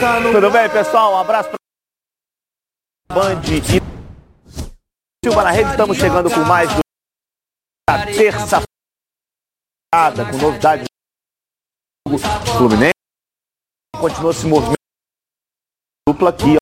Está no Tudo bem, pessoal? Um abraço para Band e Silva na rede. Estamos chegando com mais do da terça com novidades do Fluminense. Continua se movimentando dupla aqui.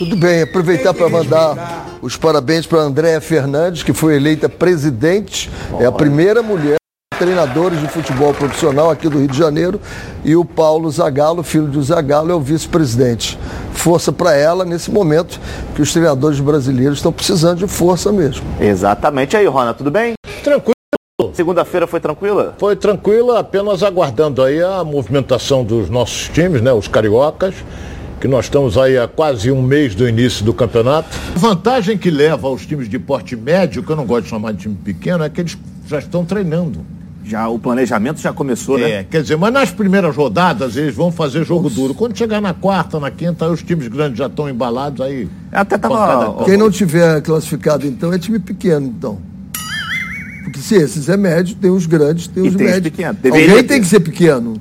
Tudo bem, aproveitar para mandar os parabéns para a Andréa Fernandes, que foi eleita presidente, é a primeira mulher treinadores de futebol profissional aqui do Rio de Janeiro, e o Paulo Zagallo, filho do Zagallo, é o vice-presidente. Força para ela nesse momento que os treinadores brasileiros estão precisando de força mesmo. Exatamente. E aí, Rona, tudo bem? Tranquilo. Segunda-feira foi tranquila? Foi tranquila, apenas aguardando aí a movimentação dos nossos times, né, os cariocas, que nós estamos aí há quase um mês do início do campeonato. A vantagem que leva aos times de porte médio, que eu não gosto de chamar de time pequeno, é que eles já estão treinando. Já o planejamento já começou, né? É, quer dizer, mas nas primeiras rodadas eles vão fazer jogo duro. Quando chegar na quarta, na quinta, aí os times grandes já estão embalados aí. Até tava. Quem não tiver classificado, então, é time pequeno, então. Porque se esses é médio, tem os grandes, tem E os tem os médios. pequenos. Deveria Alguém ter. tem que ser pequeno.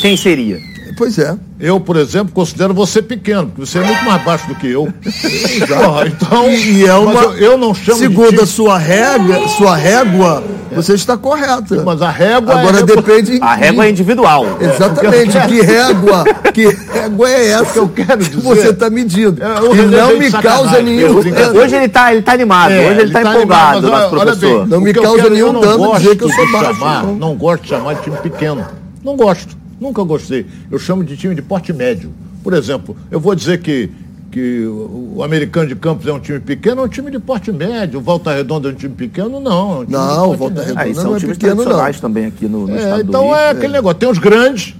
Quem seria? Pois é. Eu, por exemplo, considero você pequeno, porque você é muito mais baixo do que eu. Porra, então, E é uma. eu, eu não chamo Segundo de a sua régua, sua régua, você está correta. Mas a régua Agora é- depende. A régua é individual. Exatamente, que régua, que régua é essa que eu quero que dizer- você está medindo? É, e René não me causa nenhum. Hoje ele tá, ele tá animado, É, hoje ele tá, animado, empolgado, mas nosso professor. bem, Não me causa quero- nenhum dano dizer que eu de sou baixo, chamar- não. Não gosto de chamar de time pequeno. Não gosto. Nunca gostei. Eu chamo de time de porte médio. Por exemplo, eu vou dizer que, que o americano de Campos é um time pequeno, é um time de porte médio. O Volta Redonda é um time pequeno? Não. É um time Não, de porte Volta médio. Redonda Ah, não são é times pequeno, não. também aqui no, no É, estado do então Rio. é aquele negócio. Tem os grandes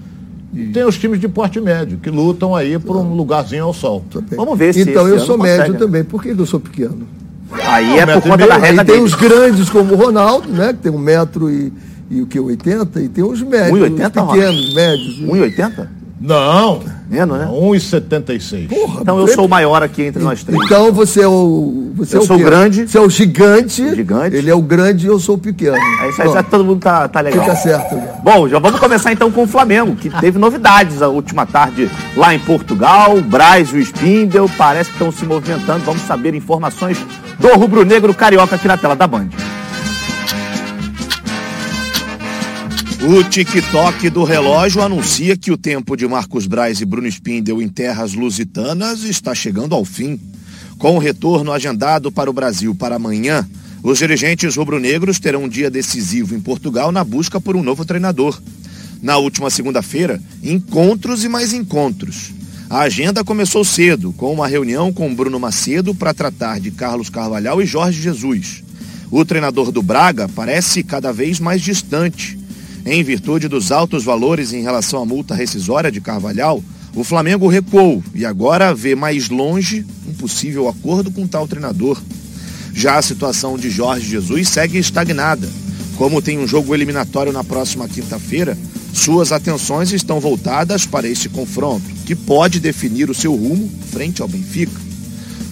e tem os times de porte médio, que lutam aí por um lugarzinho ao sol. Vamos ver se Então eu sou consegue, médio né? também. Por que eu sou pequeno? Aí é metro por conta da Aí tem dele. os grandes como o Ronaldo, né? Que tem um metro e, e o que, 80? E tem os médios, 1,80, os pequenos, médios. 1,80? Não. Menos, né? 1,76. Porra, Então eu sou o maior aqui entre nós três. Então você é o. Você Eu é o sou grande. Você é o gigante. Gigante. Ele é o grande e eu sou o pequeno. É isso aí, já todo mundo tá, tá legal. Fica certo. né? Bom, já vamos começar então com o Flamengo, que teve novidades a última tarde lá em Portugal. Braz e o Spindel parece que estão se movimentando. Vamos saber informações do rubro-negro carioca aqui na tela da Band. O TikTok do relógio anuncia que o tempo de Marcos Braz e Bruno Spindel em terras lusitanas está chegando ao fim. Com o retorno agendado para o Brasil para amanhã, os dirigentes rubro-negros terão um dia decisivo em Portugal na busca por um novo treinador. Na última segunda-feira, encontros e mais encontros. A agenda começou cedo, com uma reunião com Bruno Macedo para tratar de Carlos Carvalhal e Jorge Jesus. O treinador do Braga parece cada vez mais distante. Em virtude dos altos valores em relação à multa rescisória de Carvalhal, o Flamengo recuou e agora vê mais longe um possível acordo com tal treinador. Já a situação de Jorge Jesus segue estagnada. Como tem um jogo eliminatório na próxima quinta-feira, suas atenções estão voltadas para este confronto, que pode definir o seu rumo frente ao Benfica.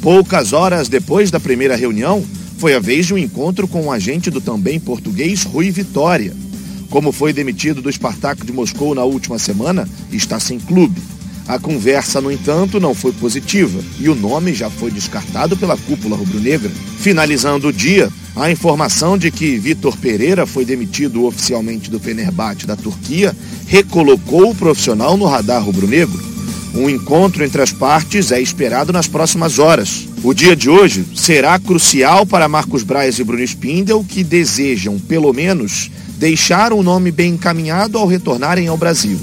Poucas horas depois da primeira reunião, foi a vez de um encontro com o agente do também português Rui Vitória. Como foi demitido do Spartak de Moscou na última semana, está sem clube. A conversa, no entanto, não foi positiva e o nome já foi descartado pela cúpula rubro-negra. Finalizando o dia, a informação de que Vitor Pereira foi demitido oficialmente do Fenerbahçe da Turquia recolocou o profissional no radar rubro-negro. Um encontro entre as partes é esperado nas próximas horas. O dia de hoje será crucial para Marcos Braz e Bruno Spindel, que desejam, pelo menos, deixar um nome bem encaminhado ao retornarem ao Brasil.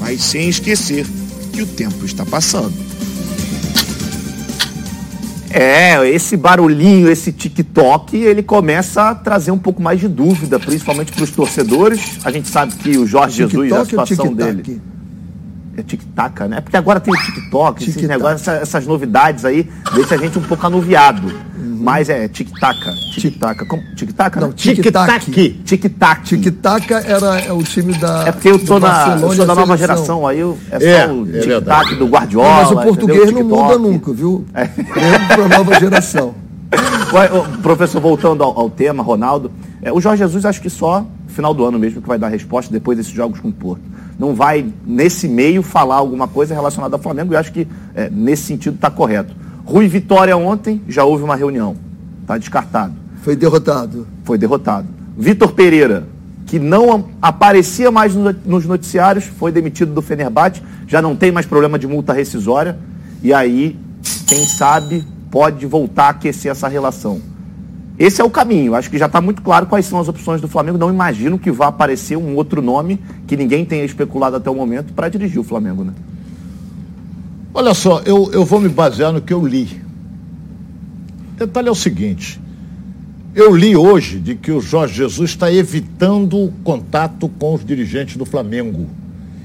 Mas sem esquecer que o tempo está passando. É, esse barulhinho, esse TikTok, ele começa a trazer um pouco mais de dúvida, principalmente para os torcedores. A gente sabe que o Jorge Jesus, a TikTok situação dele. É tic-tac, né? Porque agora tem o TikTok, esses Tic-tac. negócios, essa- essas novidades aí, deixa a gente um pouco anuviado. Uhum. Mas é tic-tac, tic-tac. Tic-tac? Não, né? tic-tac. Tic-tac. Tic-tac era é o time da. É porque eu sou, na, eu sou da nova geração, aí eu, é É, só o é tic-tac do Guardiola. Mas o português entendeu? não muda nunca, viu? É. Mesmo para a nova geração. Ué, ô, Professor, voltando ao, ao tema, Ronaldo, é, o Jorge Jesus acho que só final do ano mesmo que vai dar resposta depois desses jogos com o Porto. Não vai, nesse meio, falar alguma coisa relacionada ao Flamengo e acho que é, nesse sentido está correto. Rui Vitória ontem já houve uma reunião, está descartado. Foi derrotado. Foi derrotado. Vitor Pereira, que não aparecia mais nos noticiários, foi demitido do Fenerbahçe, já não tem mais problema de multa rescisória, e aí, quem sabe, pode voltar a aquecer essa relação. Esse é o caminho. Acho que já está muito claro quais são as opções do Flamengo. Não imagino que vá aparecer um outro nome que ninguém tenha especulado até o momento para dirigir o Flamengo, né? Olha só, eu, eu vou me basear no que eu li. O detalhe é o seguinte: eu li hoje de que o Jorge Jesus está evitando contato com os dirigentes do Flamengo,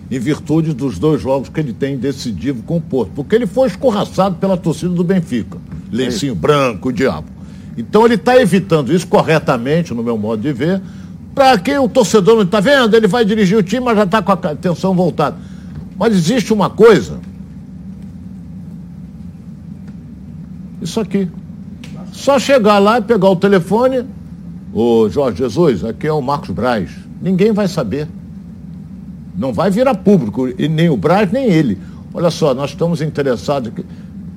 em virtude dos dois jogos que ele tem decidido com o Porto, porque ele foi escorraçado pela torcida do Benfica. Lencinho é branco, o diabo. Então ele está evitando isso corretamente, no meu modo de ver, para que o torcedor não está vendo, ele vai dirigir o time, mas já está com a atenção voltada. Mas existe uma coisa. Isso aqui. Só chegar lá e pegar o telefone. Ô Jorge Jesus, aqui é o Marcos Braz. Ninguém vai saber. Não vai virar público, nem o Braz, nem ele. Olha só, nós estamos interessados aqui.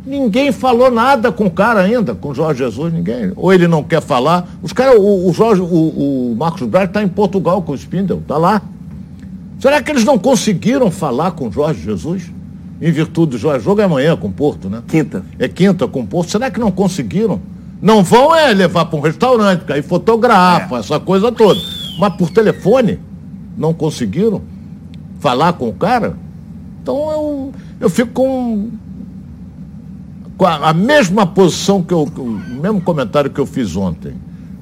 Ninguém falou nada com o cara ainda, com o Jorge Jesus, ninguém. Ou ele não quer falar. Os caras, o, o, Jorge, o, o Marcos Braz está em Portugal com o Spindle, está lá. Será que eles não conseguiram falar com o Jorge Jesus? Em virtude do Jorge, jogo é amanhã com o Porto, né? Quinta. É quinta com o Porto. Será que não conseguiram? Não vão é levar para um restaurante, porque aí fotografa, é. essa coisa toda. Mas por telefone, não conseguiram falar com o cara? Então eu, eu fico com com a, a mesma posição que eu, o mesmo comentário que eu fiz ontem.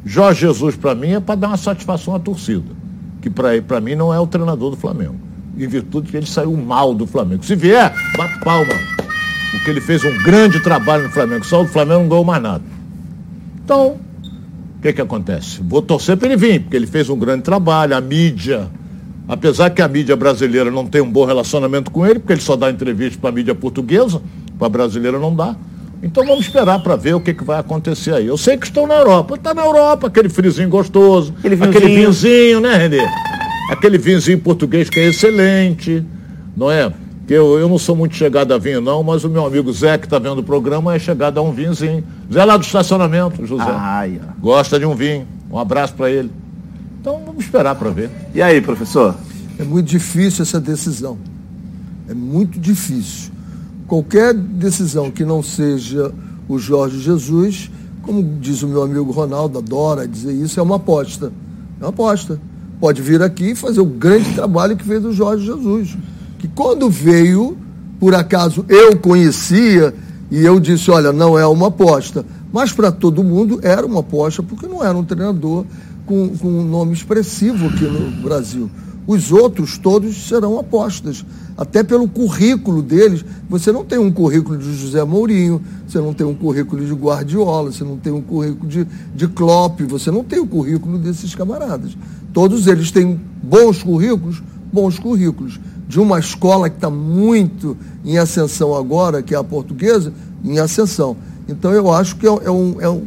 Jorge Jesus, para mim, é para dar uma satisfação à torcida. Que para mim não é o treinador do Flamengo. Em virtude que ele saiu mal do Flamengo. Se vier, bate palma. Porque ele fez um grande trabalho no Flamengo. Só o Flamengo não ganhou mais nada. Então, o que, que acontece? Vou torcer para ele vir, porque ele fez um grande trabalho, a mídia. Apesar que a mídia brasileira não tem um bom relacionamento com ele, porque ele só dá entrevista para a mídia portuguesa, para a brasileira não dá. Então vamos esperar para ver o que, que vai acontecer aí. Eu sei que estão na Europa. Está na Europa, aquele frizinho gostoso, aquele vinhozinho. aquele vinhozinho, né, Renê? Aquele vinhozinho português que é excelente, não é? Que eu, eu não sou muito chegado a vinho, não, mas o meu amigo Zé, que está vendo o programa, é chegado a um vinhozinho. Zé lá do estacionamento, José. Ai, Gosta de um vinho. Um abraço para ele. Então vamos esperar para ver. E aí, professor? É muito difícil essa decisão. É muito difícil qualquer decisão que não seja o Jorge Jesus, como diz o meu amigo Ronaldo, adora dizer isso, é uma aposta. É uma aposta. Pode vir aqui e fazer o grande trabalho que fez o Jorge Jesus. Que quando veio, por acaso eu conhecia e eu disse, olha, não é uma aposta. Mas para todo mundo era uma aposta, porque não era um treinador com, com um nome expressivo aqui no Brasil. Os outros todos serão apostas, até pelo currículo deles. Você não tem um currículo de José Mourinho, você não tem um currículo de Guardiola, você não tem um currículo de, de Klopp, você não tem o currículo desses camaradas. Todos eles têm bons currículos, bons currículos. De uma escola que está muito em ascensão agora, que é a portuguesa, em ascensão. Então eu acho que é, é um, é, um,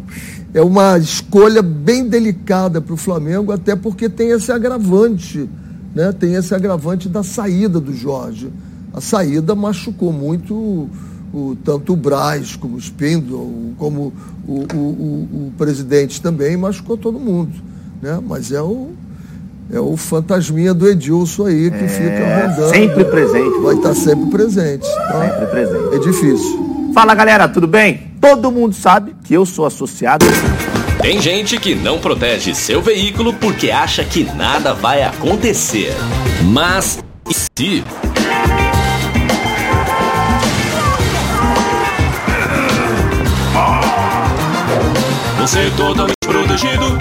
é uma escolha bem delicada para o Flamengo, até porque tem esse agravante né, tem esse agravante da saída do Jorge. A saída machucou muito o, tanto o Braz como o Spindle, como o, o, o, o, presidente também, machucou todo mundo. Né? Mas é o, é o fantasminha do Edilson aí que é, fica rondando. Sempre presente. Vai estar sempre presente. Tá? Sempre presente. É difícil. Fala galera, tudo bem? Todo mundo sabe que eu sou associado. Tem gente que não protege seu veículo porque acha que nada vai acontecer. Mas e se? Você é totalmente protegido.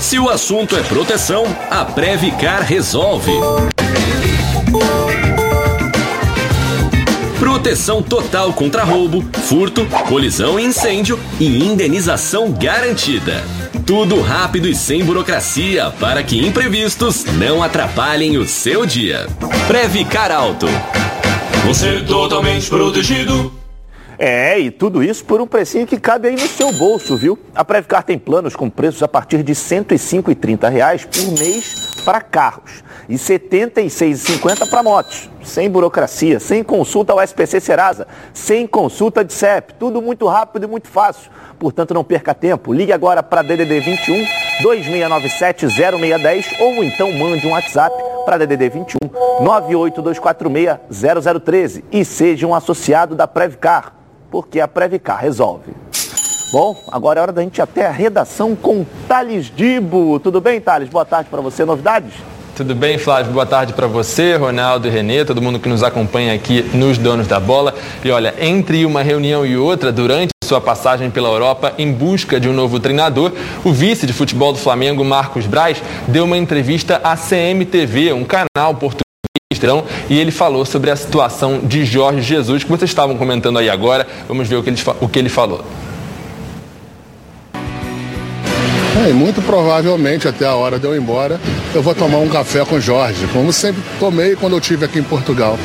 Se o assunto é proteção, a Previcar resolve. Proteção total contra roubo, furto, colisão e incêndio e indenização garantida. Tudo rápido e sem burocracia para que imprevistos não atrapalhem o seu dia. Previcar Alto. Você totalmente protegido. É, e tudo isso por um precinho que cabe aí no seu bolso, viu? A Previcar tem planos com preços a partir de 105,30 reais por mês para carros e R$ 76,50 para motos. Sem burocracia, sem consulta ao SPC Serasa, sem consulta de CEP. Tudo muito rápido e muito fácil. Portanto, não perca tempo. Ligue agora para DDD 21 2697 0610 ou então mande um WhatsApp para DDD 21 98246 0013 e seja um associado da Previcar porque a Previcar resolve. Bom, agora é hora da gente ir até a redação com Thales Dibo. Tudo bem, Thales? Boa tarde para você. Novidades? Tudo bem, Flávio? Boa tarde para você, Ronaldo e Renê, todo mundo que nos acompanha aqui nos Donos da Bola. E olha, entre uma reunião e outra, durante sua passagem pela Europa em busca de um novo treinador, o vice de futebol do Flamengo, Marcos Braz, deu uma entrevista à CMTV, um canal português e ele falou sobre a situação de Jorge Jesus, que vocês estavam comentando aí agora. Vamos ver o que ele, o que ele falou. É, muito provavelmente até a hora de eu ir embora, eu vou tomar um café com Jorge, como sempre tomei quando eu estive aqui em Portugal.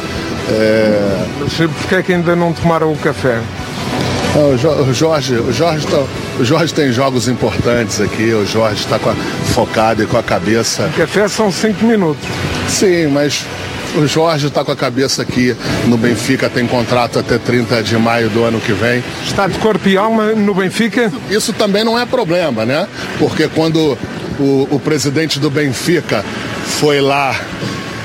É... Por que, é que ainda não tomaram o café? o Jorge, o Jorge, tá, o Jorge tem jogos importantes aqui, o Jorge está focado e com a cabeça. O café são cinco minutos. Sim, mas o Jorge está com a cabeça aqui no Benfica, tem contrato até 30 de maio do ano que vem. Está de corpo e alma no Benfica? Isso também não é problema, né? Porque quando o, o presidente do Benfica foi lá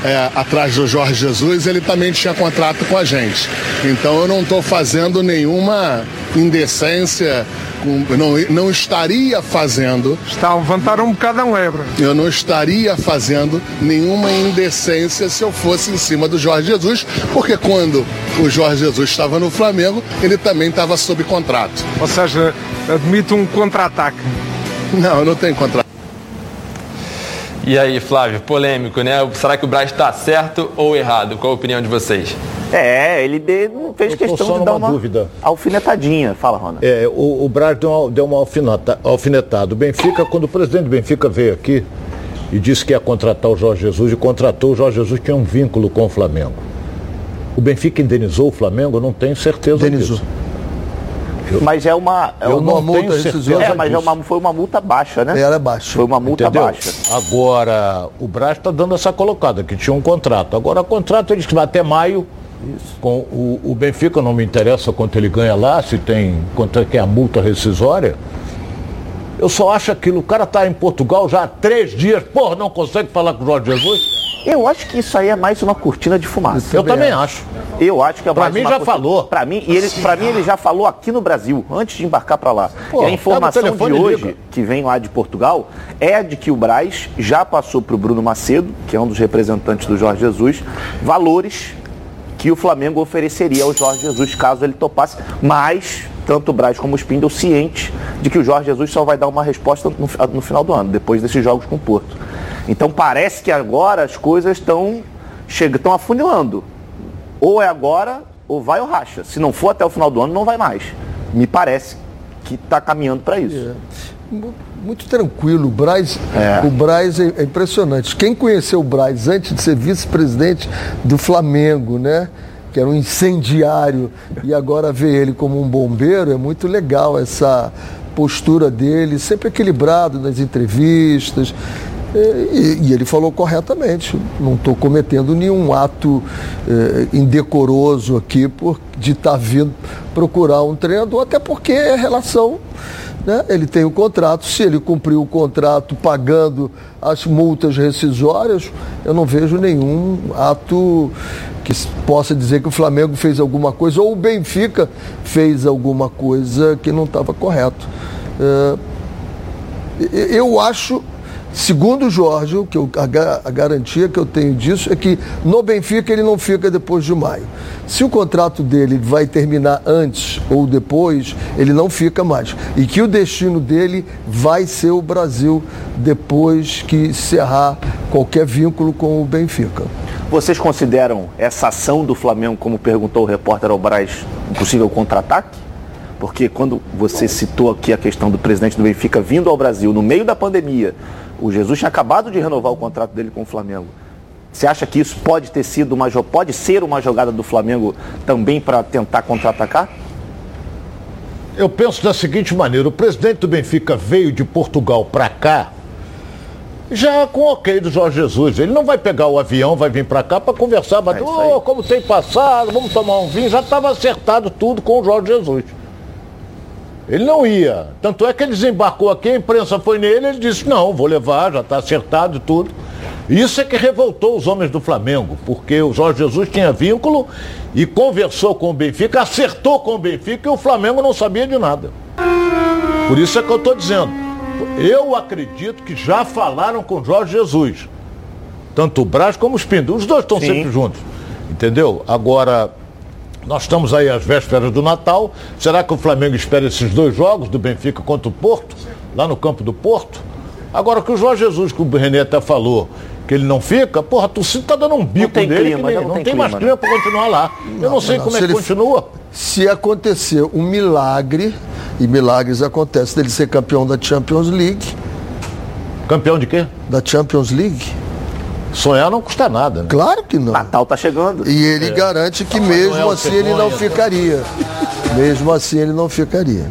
é, atrás do Jorge Jesus, ele também tinha contrato com a gente. Então eu não estou fazendo nenhuma indecência não, não estaria fazendo. Está a levantar um bocado a lebra. Eu não estaria fazendo nenhuma indecência se eu fosse em cima do Jorge Jesus, porque quando o Jorge Jesus estava no Flamengo, ele também estava sob contrato. Ou seja, admite um contra-ataque. Não, eu não tenho contrato. E aí, Flávio, polêmico, né? Será que o Braz está certo ou errado? Qual a opinião de vocês? É, ele fez questão de dar uma dúvida. alfinetadinha. Fala, Rona. É, o, o Braz deu uma, deu uma alfineta, alfinetada. O Benfica, quando o presidente do Benfica veio aqui e disse que ia contratar o Jorge Jesus e contratou, o Jorge Jesus tinha um vínculo com o Flamengo. O Benfica indenizou o Flamengo? não tenho certeza indenizou. disso. Mas é uma, é uma não multa É, mas é uma, foi uma multa baixa, né? Era baixa. Foi uma multa Entendeu? baixa. Agora, o Braz está dando essa colocada, que tinha um contrato. Agora, o contrato ele que vai até maio isso. Com o, o, Benfica não me interessa quanto ele ganha lá, se tem quanto é que é a multa rescisória. Eu só acho aquilo, o cara está em Portugal já há três dias, porra, não consegue falar com o Jorge Jesus? Eu acho que isso aí é mais uma cortina de fumaça. Eu, também acho. Eu acho que é pra mais mim uma já cortina... falou. Para mim, e ele, para mim ele já falou aqui no Brasil, antes de embarcar para lá. Pô, e a informação de hoje, liga. que vem lá de Portugal, é de que o Braz já passou para o Bruno Macedo, que é um dos representantes do Jorge Jesus, valores que o Flamengo ofereceria ao Jorge Jesus caso ele topasse, mas tanto o Braz como o Spindle cientes de que o Jorge Jesus só vai dar uma resposta no, no final do ano, depois desses jogos com o Porto. Então parece que agora as coisas estão estão afunilando. Ou é agora, ou vai ou racha. Se não for até o final do ano, não vai mais. Me parece que está caminhando para isso. É. Muito tranquilo. O Braz, é. o Braz é, é impressionante. Quem conheceu o Braz antes de ser vice-presidente do Flamengo, né? que era um incendiário, e agora ver ele como um bombeiro, é muito legal essa postura dele, sempre equilibrado nas entrevistas. E, e ele falou corretamente, não estou cometendo nenhum ato eh, indecoroso aqui por, de estar tá vindo procurar um treinador, até porque é relação né? Ele tem o contrato, se ele cumpriu o contrato pagando as multas rescisórias, eu não vejo nenhum ato que possa dizer que o Flamengo fez alguma coisa ou o Benfica fez alguma coisa que não estava correto. É, eu acho Segundo o Jorge, que eu, a, a, garantia que eu tenho disso é que no Benfica ele não fica depois de maio. Se o contrato dele vai terminar antes ou depois, ele não fica mais. E que o destino dele vai ser o Brasil depois que encerrar qualquer vínculo com o Benfica. Vocês consideram essa ação do Flamengo, como perguntou o repórter Albraz, um possível contra-ataque? Porque quando você citou aqui a questão do presidente do Benfica vindo ao Brasil no meio da pandemia, o Jesus tinha acabado de renovar o contrato dele com o Flamengo. Você acha que isso pode ter sido uma pode ser uma jogada do Flamengo também para tentar contra-atacar? eu penso da seguinte maneira: o presidente do Benfica veio de Portugal para cá já com o ok do Jorge Jesus. Ele não vai pegar o avião, vai vir para cá para conversar, mas, oh, como tem passado, vamos tomar um vinho. Já estava acertado tudo com o Jorge Jesus. Ele não ia. Tanto é que ele desembarcou aqui, a imprensa foi nele, ele disse, não, vou levar, já está acertado e tudo. Isso é que revoltou os homens do Flamengo, porque o Jorge Jesus tinha vínculo e conversou com o Benfica, acertou com o Benfica e o Flamengo não sabia de nada. Por isso é que eu estou dizendo. Eu acredito que já falaram com Jorge Jesus. Tanto o Braz como o Spindo. Os dois estão sempre juntos. Entendeu? Agora, nós estamos aí às vésperas do Natal. Será que o Flamengo espera esses dois jogos do Benfica contra o Porto, lá no campo do Porto? Agora que o Jorge Jesus, que o René até falou, que ele não fica, porra, a torcida tá dando um bico nele, clima, nem- já não, não tem tem, mais clima, né? clima para continuar lá. Eu não sei não, como se é que continua. Se acontecer um milagre, e milagres acontecem dele ser campeão da Champions League, Campeão de quê? da Champions League, Sonhar não custa nada, né? claro que não. Natal tá chegando. E ele garante que mesmo é assim ele não ficaria. Mesmo assim ele não ficaria.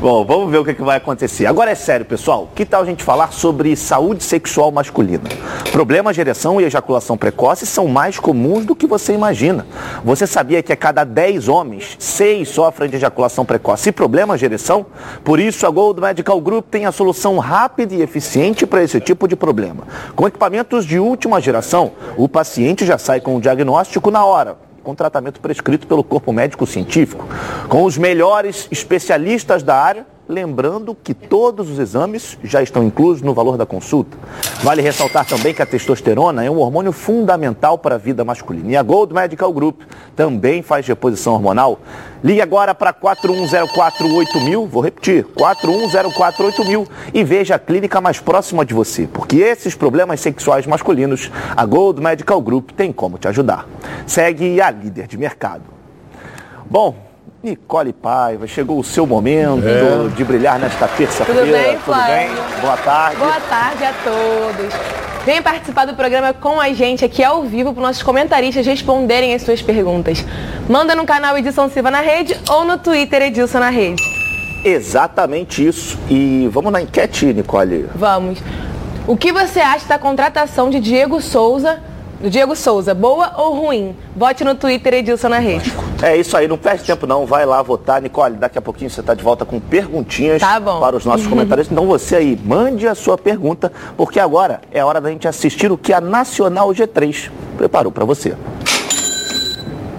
Bom, vamos ver o que, que vai acontecer. Agora é sério, pessoal. Que tal a gente falar sobre saúde sexual masculina? Problemas de ereção e ejaculação precoce são mais comuns do que você imagina. Você sabia que a cada 10 homens, 6 sofrem de ejaculação precoce e problemas de ereção? Por isso, a Gold Medical Group tem a solução rápida e eficiente para esse tipo de problema. Com equipamentos de última geração, o paciente já sai com o diagnóstico na hora com tratamento prescrito pelo corpo médico científico, com os melhores especialistas da área, lembrando que todos os exames já estão inclusos no valor da consulta. Vale ressaltar também que a testosterona é um hormônio fundamental para a vida masculina. E a Gold Medical Group também faz reposição hormonal. Ligue agora para 41048000, vou repetir, 41048000 e veja a clínica mais próxima de você, porque esses problemas sexuais masculinos, a Gold Medical Group tem como te ajudar. Segue a líder de mercado. Bom, Nicole Paiva, chegou o seu momento de brilhar nesta terça-feira. Tudo bem, Tudo bem? Boa tarde. Boa tarde a todos. Venha participar do programa com a gente aqui ao vivo para nossos comentaristas responderem as suas perguntas. Manda no canal Edilson Silva na Rede ou no Twitter Edilson na Rede. Exatamente isso. E vamos na enquete, Nicole. Vamos. O que você acha da contratação de Diego Souza, Diego Souza, boa ou ruim? Vote no Twitter Edilson na Rede. É isso aí, não perde tempo não, vai lá votar. Nicole, daqui a pouquinho você está de volta com perguntinhas Tá para os nossos comentaristas. Então você aí, mande a sua pergunta, porque agora é hora da gente assistir o que a Nacional G3 preparou para você.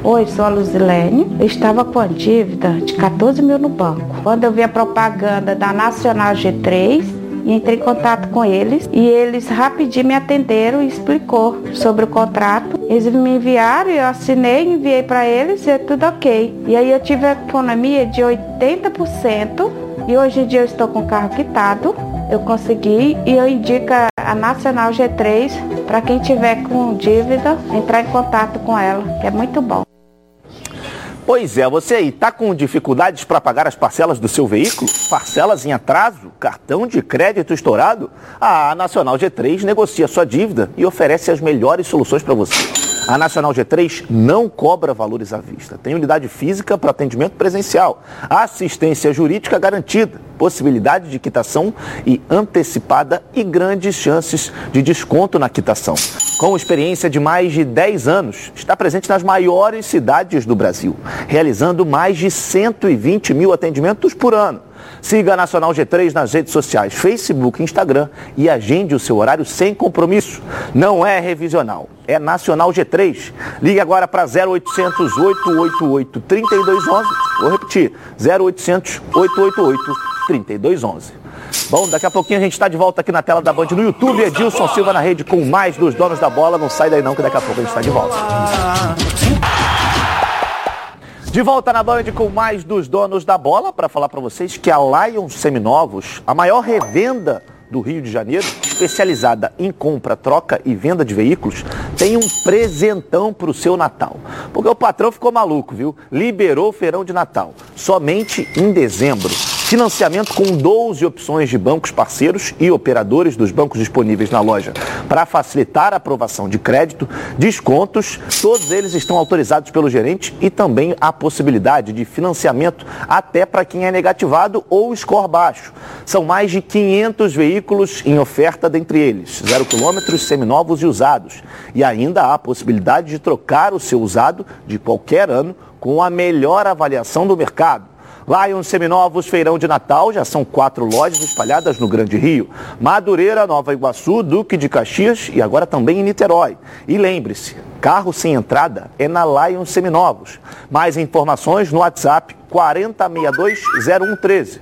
Oi, sou a Luzilene. Eu estava com a dívida de 14 mil no banco. Quando eu vi a propaganda da Nacional G3, e entrei em contato com eles e eles rapidinho me atenderam e explicou sobre o contrato. Eles me enviaram, eu assinei, enviei para eles e é tudo ok. E aí eu tive a economia de 80% e hoje em dia eu estou com o carro quitado. Eu consegui e eu indico a- Nacional G3 para quem tiver com dívida entrar em contato com ela, que é muito bom. Pois é, você aí está com dificuldades para pagar as parcelas do seu veículo? Parcelas em atraso? Cartão de crédito estourado? A Nacional G3 negocia sua dívida e oferece as melhores soluções para você. A Nacional G3 não cobra valores à vista. Tem unidade física para atendimento presencial, assistência jurídica garantida, possibilidade de quitação e antecipada e grandes chances de desconto na quitação. Com experiência de mais de 10 anos, está presente nas maiores cidades do Brasil, realizando mais de 120 mil atendimentos por ano. Siga a Nacional G3 nas redes sociais, Facebook Instagram e agende o seu horário sem compromisso. Não é revisional, é Nacional G3. Ligue agora para 0800 888 3211. Vou repetir, 0800 888 3211. Bom, daqui a pouquinho a gente está de volta aqui na tela da Band no YouTube. Edilson Silva na rede com mais dos donos da bola. Não sai daí não, que daqui a pouco a gente está de volta. De volta na Band com mais dos donos da bola para falar para vocês que a Lions Seminovos, a maior revenda do Rio de Janeiro, especializada em compra, troca e venda de veículos, tem um presentão para o seu Natal. Porque o patrão ficou maluco, viu? Liberou o feirão de Natal. Somente em dezembro. Financiamento com 12 opções de bancos parceiros e operadores dos bancos disponíveis na loja para facilitar a aprovação de crédito, descontos, todos eles estão autorizados pelo gerente e também a possibilidade de financiamento até para quem é negativado ou score baixo. São mais de 500 veículos em oferta dentre eles, zero quilômetros, seminovos e usados. E ainda há a possibilidade de trocar o seu usado de qualquer ano com a melhor avaliação do mercado. Lions Seminovos Feirão de Natal, já são quatro lojas espalhadas no Grande Rio. Madureira, Nova Iguaçu, Duque de Caxias e agora também em Niterói. E lembre-se, carro sem entrada é na Lions Seminovos. Mais informações no WhatsApp 40620113.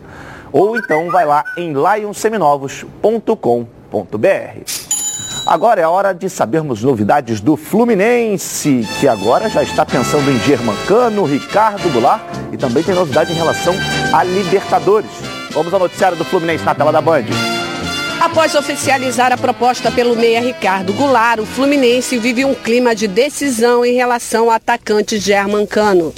Ou então vai lá em lionseminovos.com.br. Agora é hora de sabermos novidades do Fluminense, que agora já está pensando em Germancano, Ricardo Goulart e também tem novidade em relação a Libertadores. Vamos ao noticiário do Fluminense na tela da Band. Após oficializar a proposta pelo meia Ricardo Goulart, o Fluminense vive um clima de decisão em relação ao atacante Germancano.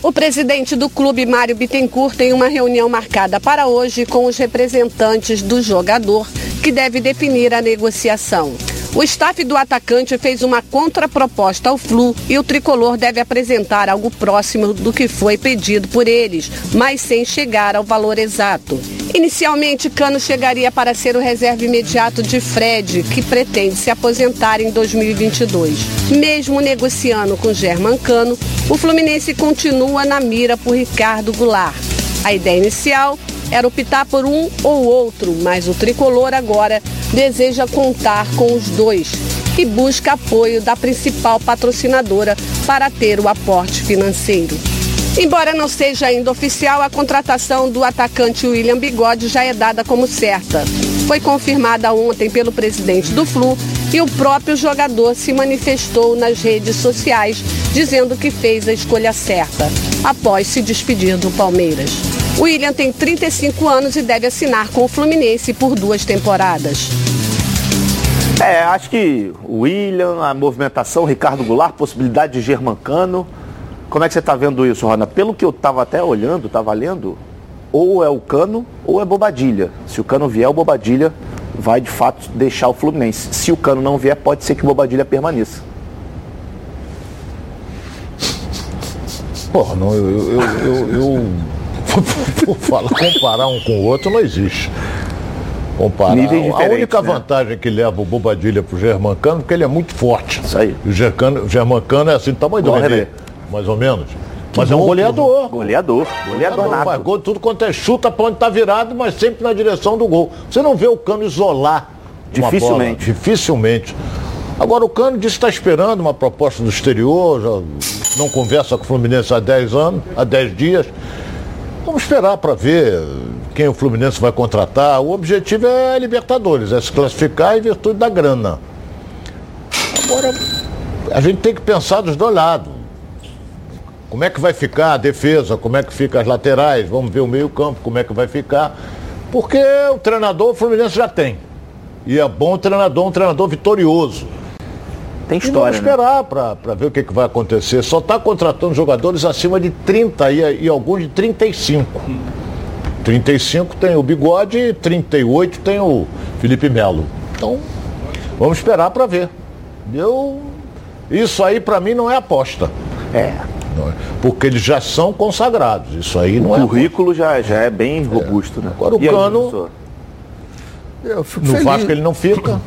O presidente do clube, Mário Bittencourt, tem uma reunião marcada para hoje com os representantes do jogador, que deve definir a negociação. O staff do atacante fez uma contraproposta ao Flu e o tricolor deve apresentar algo próximo do que foi pedido por eles, mas sem chegar ao valor exato. Inicialmente, Cano chegaria para ser o reserva imediato de Fred, que pretende se aposentar em 2022. Mesmo negociando com German Cano, o Fluminense continua na mira por Ricardo Goulart. A ideia inicial era optar por um ou outro, mas o tricolor agora deseja contar com os dois e busca apoio da principal patrocinadora para ter o aporte financeiro. Embora não seja ainda oficial, a contratação do atacante William Bigode já é dada como certa. Foi confirmada ontem pelo presidente do Flu e o próprio jogador se manifestou nas redes sociais dizendo que fez a escolha certa, após se despedir do Palmeiras. William tem 35 anos e deve assinar com o Fluminense por duas temporadas. É, acho que o William, a movimentação, Ricardo Goulart, possibilidade de Germancano. Como é que você está vendo isso, Rona? Pelo que eu estava até olhando, estava lendo, ou é o Cano ou é Bobadilha. Se o Cano vier, o Bobadilha vai de fato deixar o Fluminense. Se o Cano não vier, pode ser que o Bobadilha permaneça. Porra, não, eu, eu, eu, eu, falo, comparar um com o outro não existe. Comparar. A única né? vantagem que leva o Bobadilha pro Germancano é que ele é muito forte. Isso aí. O Germancano, Germancano é assim, do tamanho do René, mais ou menos. Mas é um goleador. Goleador. Goleador, goleador faz gol, tudo quanto é chuta pra onde tá virado, mas sempre na direção do gol. Você não vê o Cano isolar. Dificilmente. Dificilmente. Agora o Cano disse que está esperando uma proposta do exterior, já não conversa com o Fluminense há 10 anos, há 10 dias. Vamos esperar para ver quem o Fluminense vai contratar. O objetivo é a Libertadores, é se classificar em virtude da grana. Agora, a gente tem que pensar dos dois lados. Como é que vai ficar a defesa? Como é que fica as laterais? Vamos ver o meio-campo, como é que vai ficar. Porque o treinador o Fluminense já tem. E é bom treinador, um treinador vitorioso. Tem história. E vamos né? esperar né? para ver o que, que vai acontecer. Só está contratando jogadores acima de 30 e, e alguns de 35. 35 tem o Bigode e 38 tem o Felipe Melo. Então, vamos esperar para ver. Eu, isso aí para mim não é aposta. É. é. Porque eles já são consagrados. Isso aí não o é. O currículo já, já é bem robusto, é. né? Agora o e Cano. Aí, no feliz. Vasco ele não fica.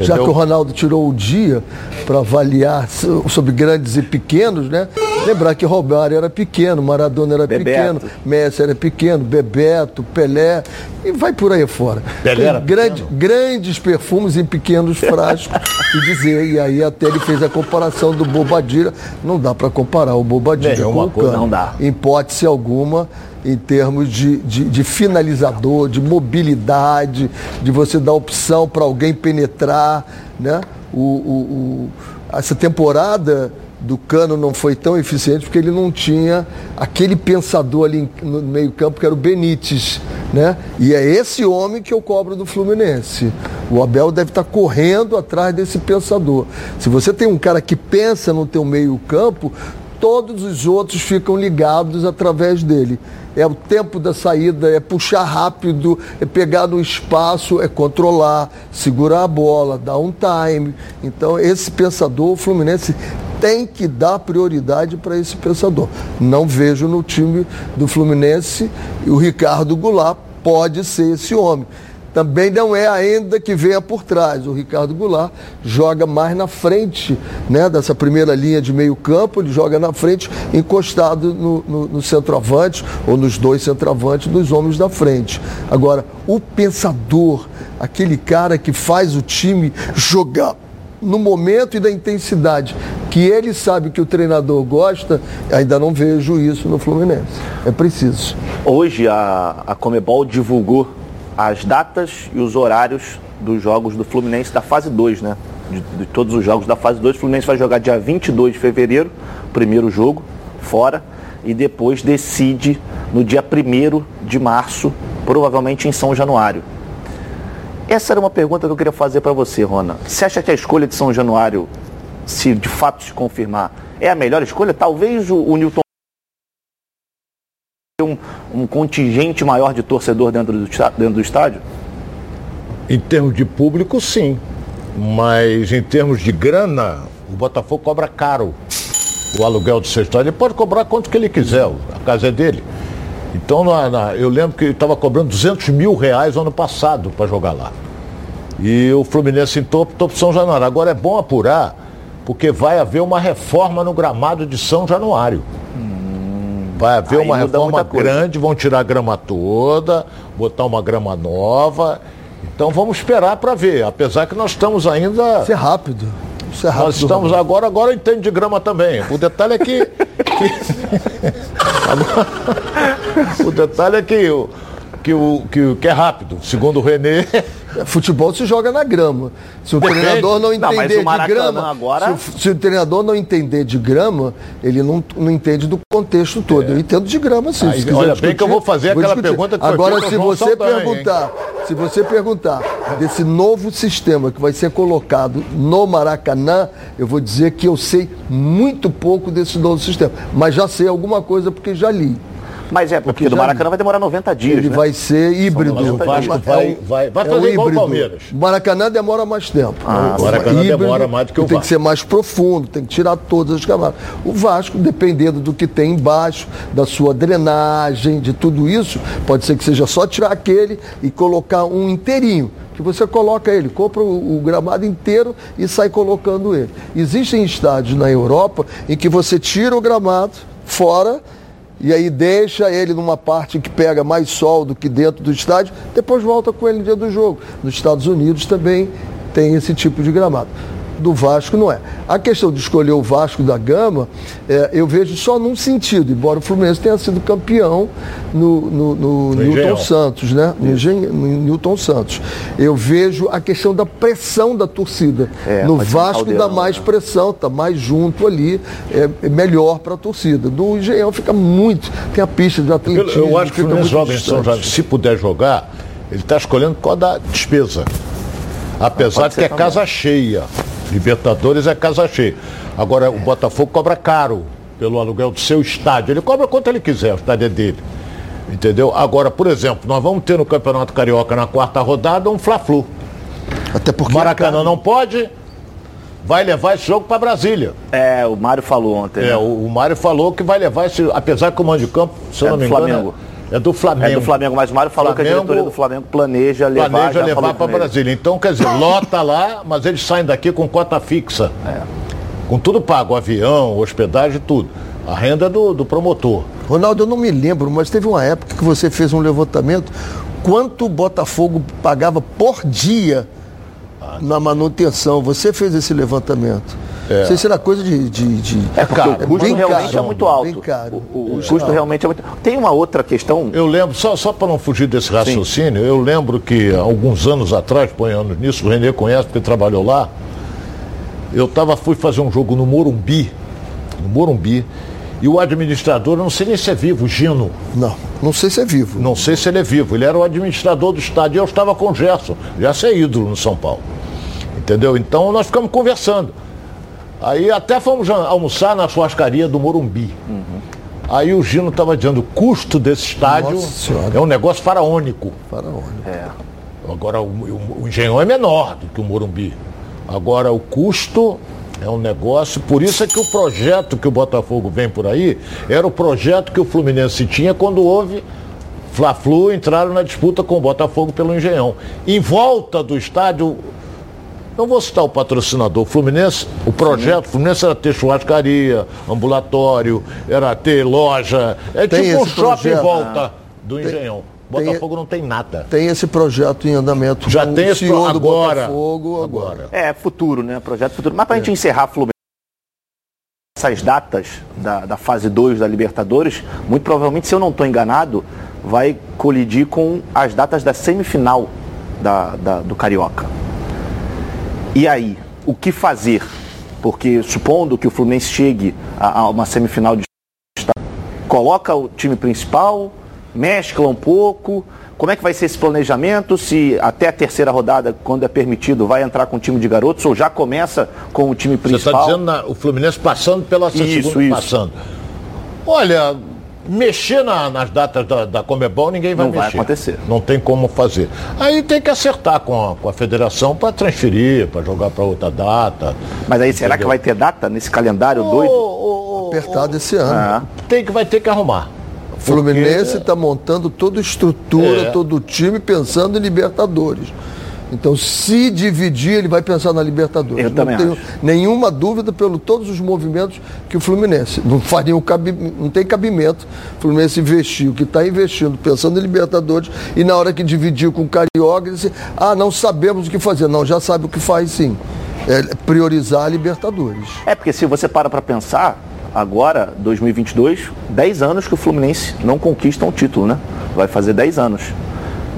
Já que o Ronaldo tirou o dia para avaliar sobre grandes e pequenos, né? Lembrar que Romário era pequeno, Maradona era Bebeto. pequeno, Messi era pequeno, Bebeto, Pelé, e vai por aí fora. Pelé era grande, grandes perfumes em pequenos frascos, e dizer, e aí até ele fez a comparação do Bobadilha. Não dá para comparar o Bobadilha com o Cano. Não dá. Em hipótese alguma, em termos de, de, de, finalizador, de mobilidade, de você dar opção para alguém penetrar. Né? O, o, o, essa temporada do Cano não foi tão eficiente porque ele não tinha aquele pensador ali no meio campo que era o Benítez, né? E é esse homem que eu cobro do Fluminense. O Abel deve estar correndo atrás desse pensador. Se você tem um cara que pensa no teu meio campo, todos os outros ficam ligados através dele. É o tempo da saída, é puxar rápido, é pegar no espaço, é controlar, segurar a bola, dar um time. Então, esse pensador, o Fluminense tem que dar prioridade para esse pensador. Não vejo no time do Fluminense o Ricardo Goulart pode ser esse homem também não é ainda que venha por trás. O Ricardo Goulart joga mais na frente né, dessa primeira linha de meio campo, ele joga na frente, encostado no, no, no centroavante, ou nos dois centroavantes dos homens da frente. Agora, o pensador, aquele cara que faz o time jogar no momento e da intensidade que ele sabe que o treinador gosta, ainda não vejo isso no Fluminense. É preciso. Hoje a, a Comebol divulgou as datas e os horários dos jogos do Fluminense da fase 2, né? De, de, todos os jogos da fase 2. O Fluminense vai jogar dia 22 de fevereiro, primeiro jogo, fora, e depois decide no dia 1 de março, provavelmente em São Januário. Essa era uma pergunta que eu queria fazer para você, Rona. Você acha que a escolha de São Januário, se de fato se confirmar, é a melhor escolha? Talvez o, o Newton um, um contingente maior de torcedor dentro do, dentro do estádio? Em termos de público, sim. Mas em termos de grana, o Botafogo cobra caro o aluguel do seu estádio. Ele pode cobrar quanto que ele quiser, a casa é dele. Então, na, na, eu lembro que estava cobrando 200 mil reais ano passado para jogar lá. E o Fluminense então optou por São Januário. Agora é bom apurar, porque vai haver uma reforma no gramado de São Januário. Vai haver Aí uma reforma grande, vão tirar a grama toda, botar uma grama nova. Então vamos esperar para ver, apesar que nós estamos ainda. Isso é rápido. Isso é rápido. Nós estamos agora, agora entende de grama também. O detalhe é que. agora... o detalhe é que o que, o, que, que é rápido, segundo o Renê. Futebol se joga na grama. Se o Depende. treinador não entender não, de grama, agora... se, o, se, o, treinador não entender de grama, ele não, não entende do contexto todo. É. Eu entendo de grama, sim. Aí, olha discutir, bem que eu vou fazer vou aquela discutir. pergunta que Agora, se você perguntar, se você perguntar desse novo sistema que vai ser colocado no Maracanã, eu vou dizer que eu sei muito pouco desse novo sistema, mas já sei alguma coisa porque já li. Mas é, porque, do Maracanã vai demorar 90 dias. Ele né? vai ser híbrido. O Vasco vai, vai, vai fazer é igual o Palmeiras. O Maracanã demora mais tempo. Ah, o Maracanã híbrido, demora mais do que o Vasco. Tem que ser mais profundo, tem que tirar todas as camadas. O Vasco, dependendo do que tem embaixo, da sua drenagem, de tudo isso, pode ser que seja só tirar aquele e colocar um inteirinho que você coloca ele, compra o, o, gramado inteiro e sai colocando ele. Existem estádios na Europa em que você tira o gramado fora e aí deixa ele numa parte que pega mais sol do que dentro do estádio, depois volta com ele no dia do jogo. Nos Estados Unidos também tem esse tipo de gramado do Vasco não é. A questão de escolher o Vasco da Gama, é, eu vejo só num sentido, embora o Fluminense tenha sido campeão no, no, no, no Newton Santos, né? No, no, Newton Santos. Eu vejo a questão da pressão da torcida. É, no Vasco dá mais né? pressão, está mais junto ali, é, é melhor para a torcida. Do Engenhão fica muito, tem a pista de atletismo. Eu, eu acho que o Fluminense joga em São Jorge, se puder jogar, ele está escolhendo qual da despesa. Apesar de que é também. casa cheia. Libertadores é casa cheia. Agora, o Botafogo cobra caro pelo aluguel do seu estádio. Ele cobra quanto ele quiser, o estádio é dele. Entendeu? Agora, por exemplo, nós vamos ter no Campeonato Carioca na quarta rodada um Fla-Flu. Até porque. Maracanã não pode, vai levar esse jogo para Brasília. É, o Mário falou ontem. É, né? o, o Mário falou que vai levar esse. Apesar que o mando de campo, se eu é não me engano. Flamengo. É do Flamengo. É do Flamengo, mas o Mário falou Flamengo, que a diretoria do Flamengo planeja levar, planeja levar para Brasília. Então, quer dizer, lota lá, mas eles saem daqui com cota fixa. É. Com tudo pago, avião, hospedagem, tudo. A renda é do, do promotor. Ronaldo, eu não me lembro, mas teve uma época que você fez um levantamento. Quanto o Botafogo pagava por dia na manutenção? Você fez esse levantamento. É. Não sei se era coisa de. de, de... É, caro. o custo realmente caro, é muito alto. Bem caro. O, o, o custo realmente é muito. Tem uma outra questão. Eu lembro, só, só para não fugir desse raciocínio, Sim. eu lembro que alguns anos atrás, põe anos nisso, o Renê conhece porque trabalhou lá. Eu tava, fui fazer um jogo no Morumbi, no Morumbi, e o administrador, não sei nem se é vivo, Gino. Não, não sei se é vivo. Não sei se ele é vivo. Ele era o administrador do estádio e eu estava com o Gerson. Gerson é ídolo no São Paulo. Entendeu? Então nós ficamos conversando. Aí até fomos almoçar na churrascaria do Morumbi. Aí o Gino estava dizendo, o custo desse estádio é um negócio faraônico. Faraônico. É. Agora o, o, o Engenhão é menor do que o Morumbi. Agora o custo é um negócio, por isso é que o projeto que o Botafogo vem por aí era o projeto que o Fluminense tinha quando houve Fla-Flu entraram na disputa com o Botafogo pelo Engenhão. Em volta do estádio, não vou citar o patrocinador, o Fluminense, o projeto Fluminense era ter churrascaria, ambulatório, era ter loja, é Tem tipo um shopping em volta do Engenhão. tem- Botafogo não tem nada. Tem esse projeto em andamento. Já com tem o esse pro- do agora. Botafogo agora. É, futuro, né? Projeto futuro. Mas pra gente encerrar, Fluminense, essas datas da, da fase 2 da Libertadores, muito provavelmente, se eu não estou enganado, vai colidir com as datas da semifinal da, da- do Carioca. E aí, o que fazer? Porque supondo que o Fluminense chegue a, a uma semifinal de coloca o time principal, mescla um pouco. Como é que vai ser esse planejamento? Se até a terceira rodada, quando é permitido, vai entrar com o time de garotos ou já começa com o time Você está principal? dizendo na- o Fluminense passando pela Isso, segunda isso. passando. Olha, mexer na- nas datas da, da Comebol ninguém vai Não vai mexer. acontecer. Não tem como fazer. Aí tem que acertar com a, com a federação para transferir, para jogar para outra data. Mas aí será que Entendeu? vai ter data nesse calendário doido? Apertado esse ano. Ah, Tem que vai ter que arrumar. O Fluminense está montando toda a estrutura, É. todo o time pensando em Libertadores. Então, se dividir, ele vai pensar na Libertadores. Eu não também tenho acho. nenhuma dúvida pelo todos os movimentos que o Fluminense não faria o cabi, não tem cabimento. O Fluminense investiu, que está investindo, pensando em Libertadores, e na hora que dividiu com o Carioca, disse, ah, não sabemos o que fazer. Não, já sabe o que faz sim. É priorizar a Libertadores. É porque se você para para pensar, agora, 2022, 10 anos que o Fluminense não conquista um título, né? Vai fazer 10 anos.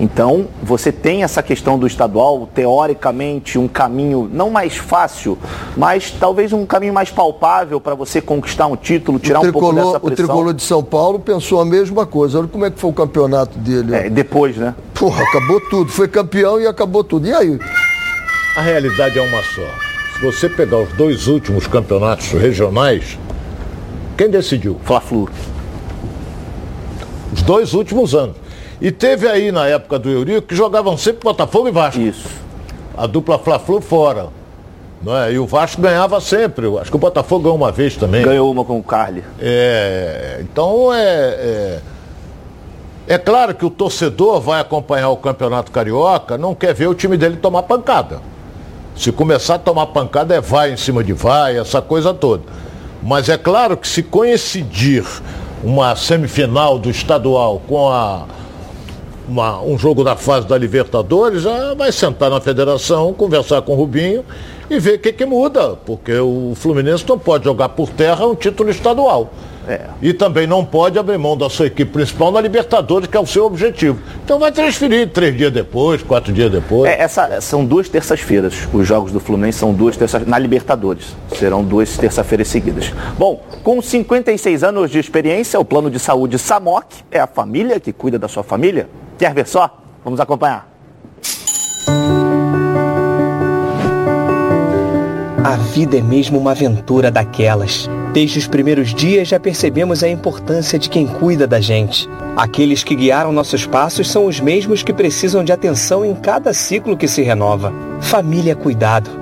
Então, você tem essa questão do estadual, teoricamente, um caminho não mais fácil, mas talvez um caminho mais palpável para você conquistar um título, tirar o, um pouco tricolor, dessa o pressão. tricolor de São Paulo pensou a mesma coisa. Olha como é que foi o campeonato dele. É, depois, né? Porra, acabou tudo. Foi campeão e acabou tudo. E aí? A realidade é uma só. Se você pegar os dois últimos campeonatos regionais, quem decidiu? Fla-Flu. Os dois últimos anos. E teve aí na época do Eurico que jogavam sempre Botafogo e Vasco. Isso. A dupla Fla-Flu fora. Não é? E o Vasco ganhava sempre. Acho que o Botafogo ganhou uma vez também. Ganhou uma com o Carly. É, então é, é. É claro que o torcedor vai acompanhar o Campeonato Carioca, não quer ver o time dele tomar pancada. Se começar a tomar pancada é vai em cima de vai, essa coisa toda. Mas é claro que se coincidir uma semifinal do estadual com a, uma- um jogo da fase da Libertadores, já vai sentar na federação, conversar com o Rubinho e ver o que, que muda, porque o Fluminense não pode jogar por terra um título estadual. É. E também não pode abrir mão da sua equipe principal na Libertadores, que é o seu objetivo. Então vai transferir três dias depois, quatro dias depois. É, essa, são duas terças-feiras. Os jogos do Fluminense são duas terças na Libertadores. Serão duas terça-feiras seguidas. Bom, com 56 anos de experiência, o plano de saúde Samok é a família que cuida da sua família. Quer ver só? Vamos acompanhar. A vida é mesmo uma aventura daquelas. Desde os primeiros dias já percebemos a importância de quem cuida da gente. Aqueles que guiaram nossos passos são os mesmos que precisam de atenção em cada ciclo que se renova. Família cuidado.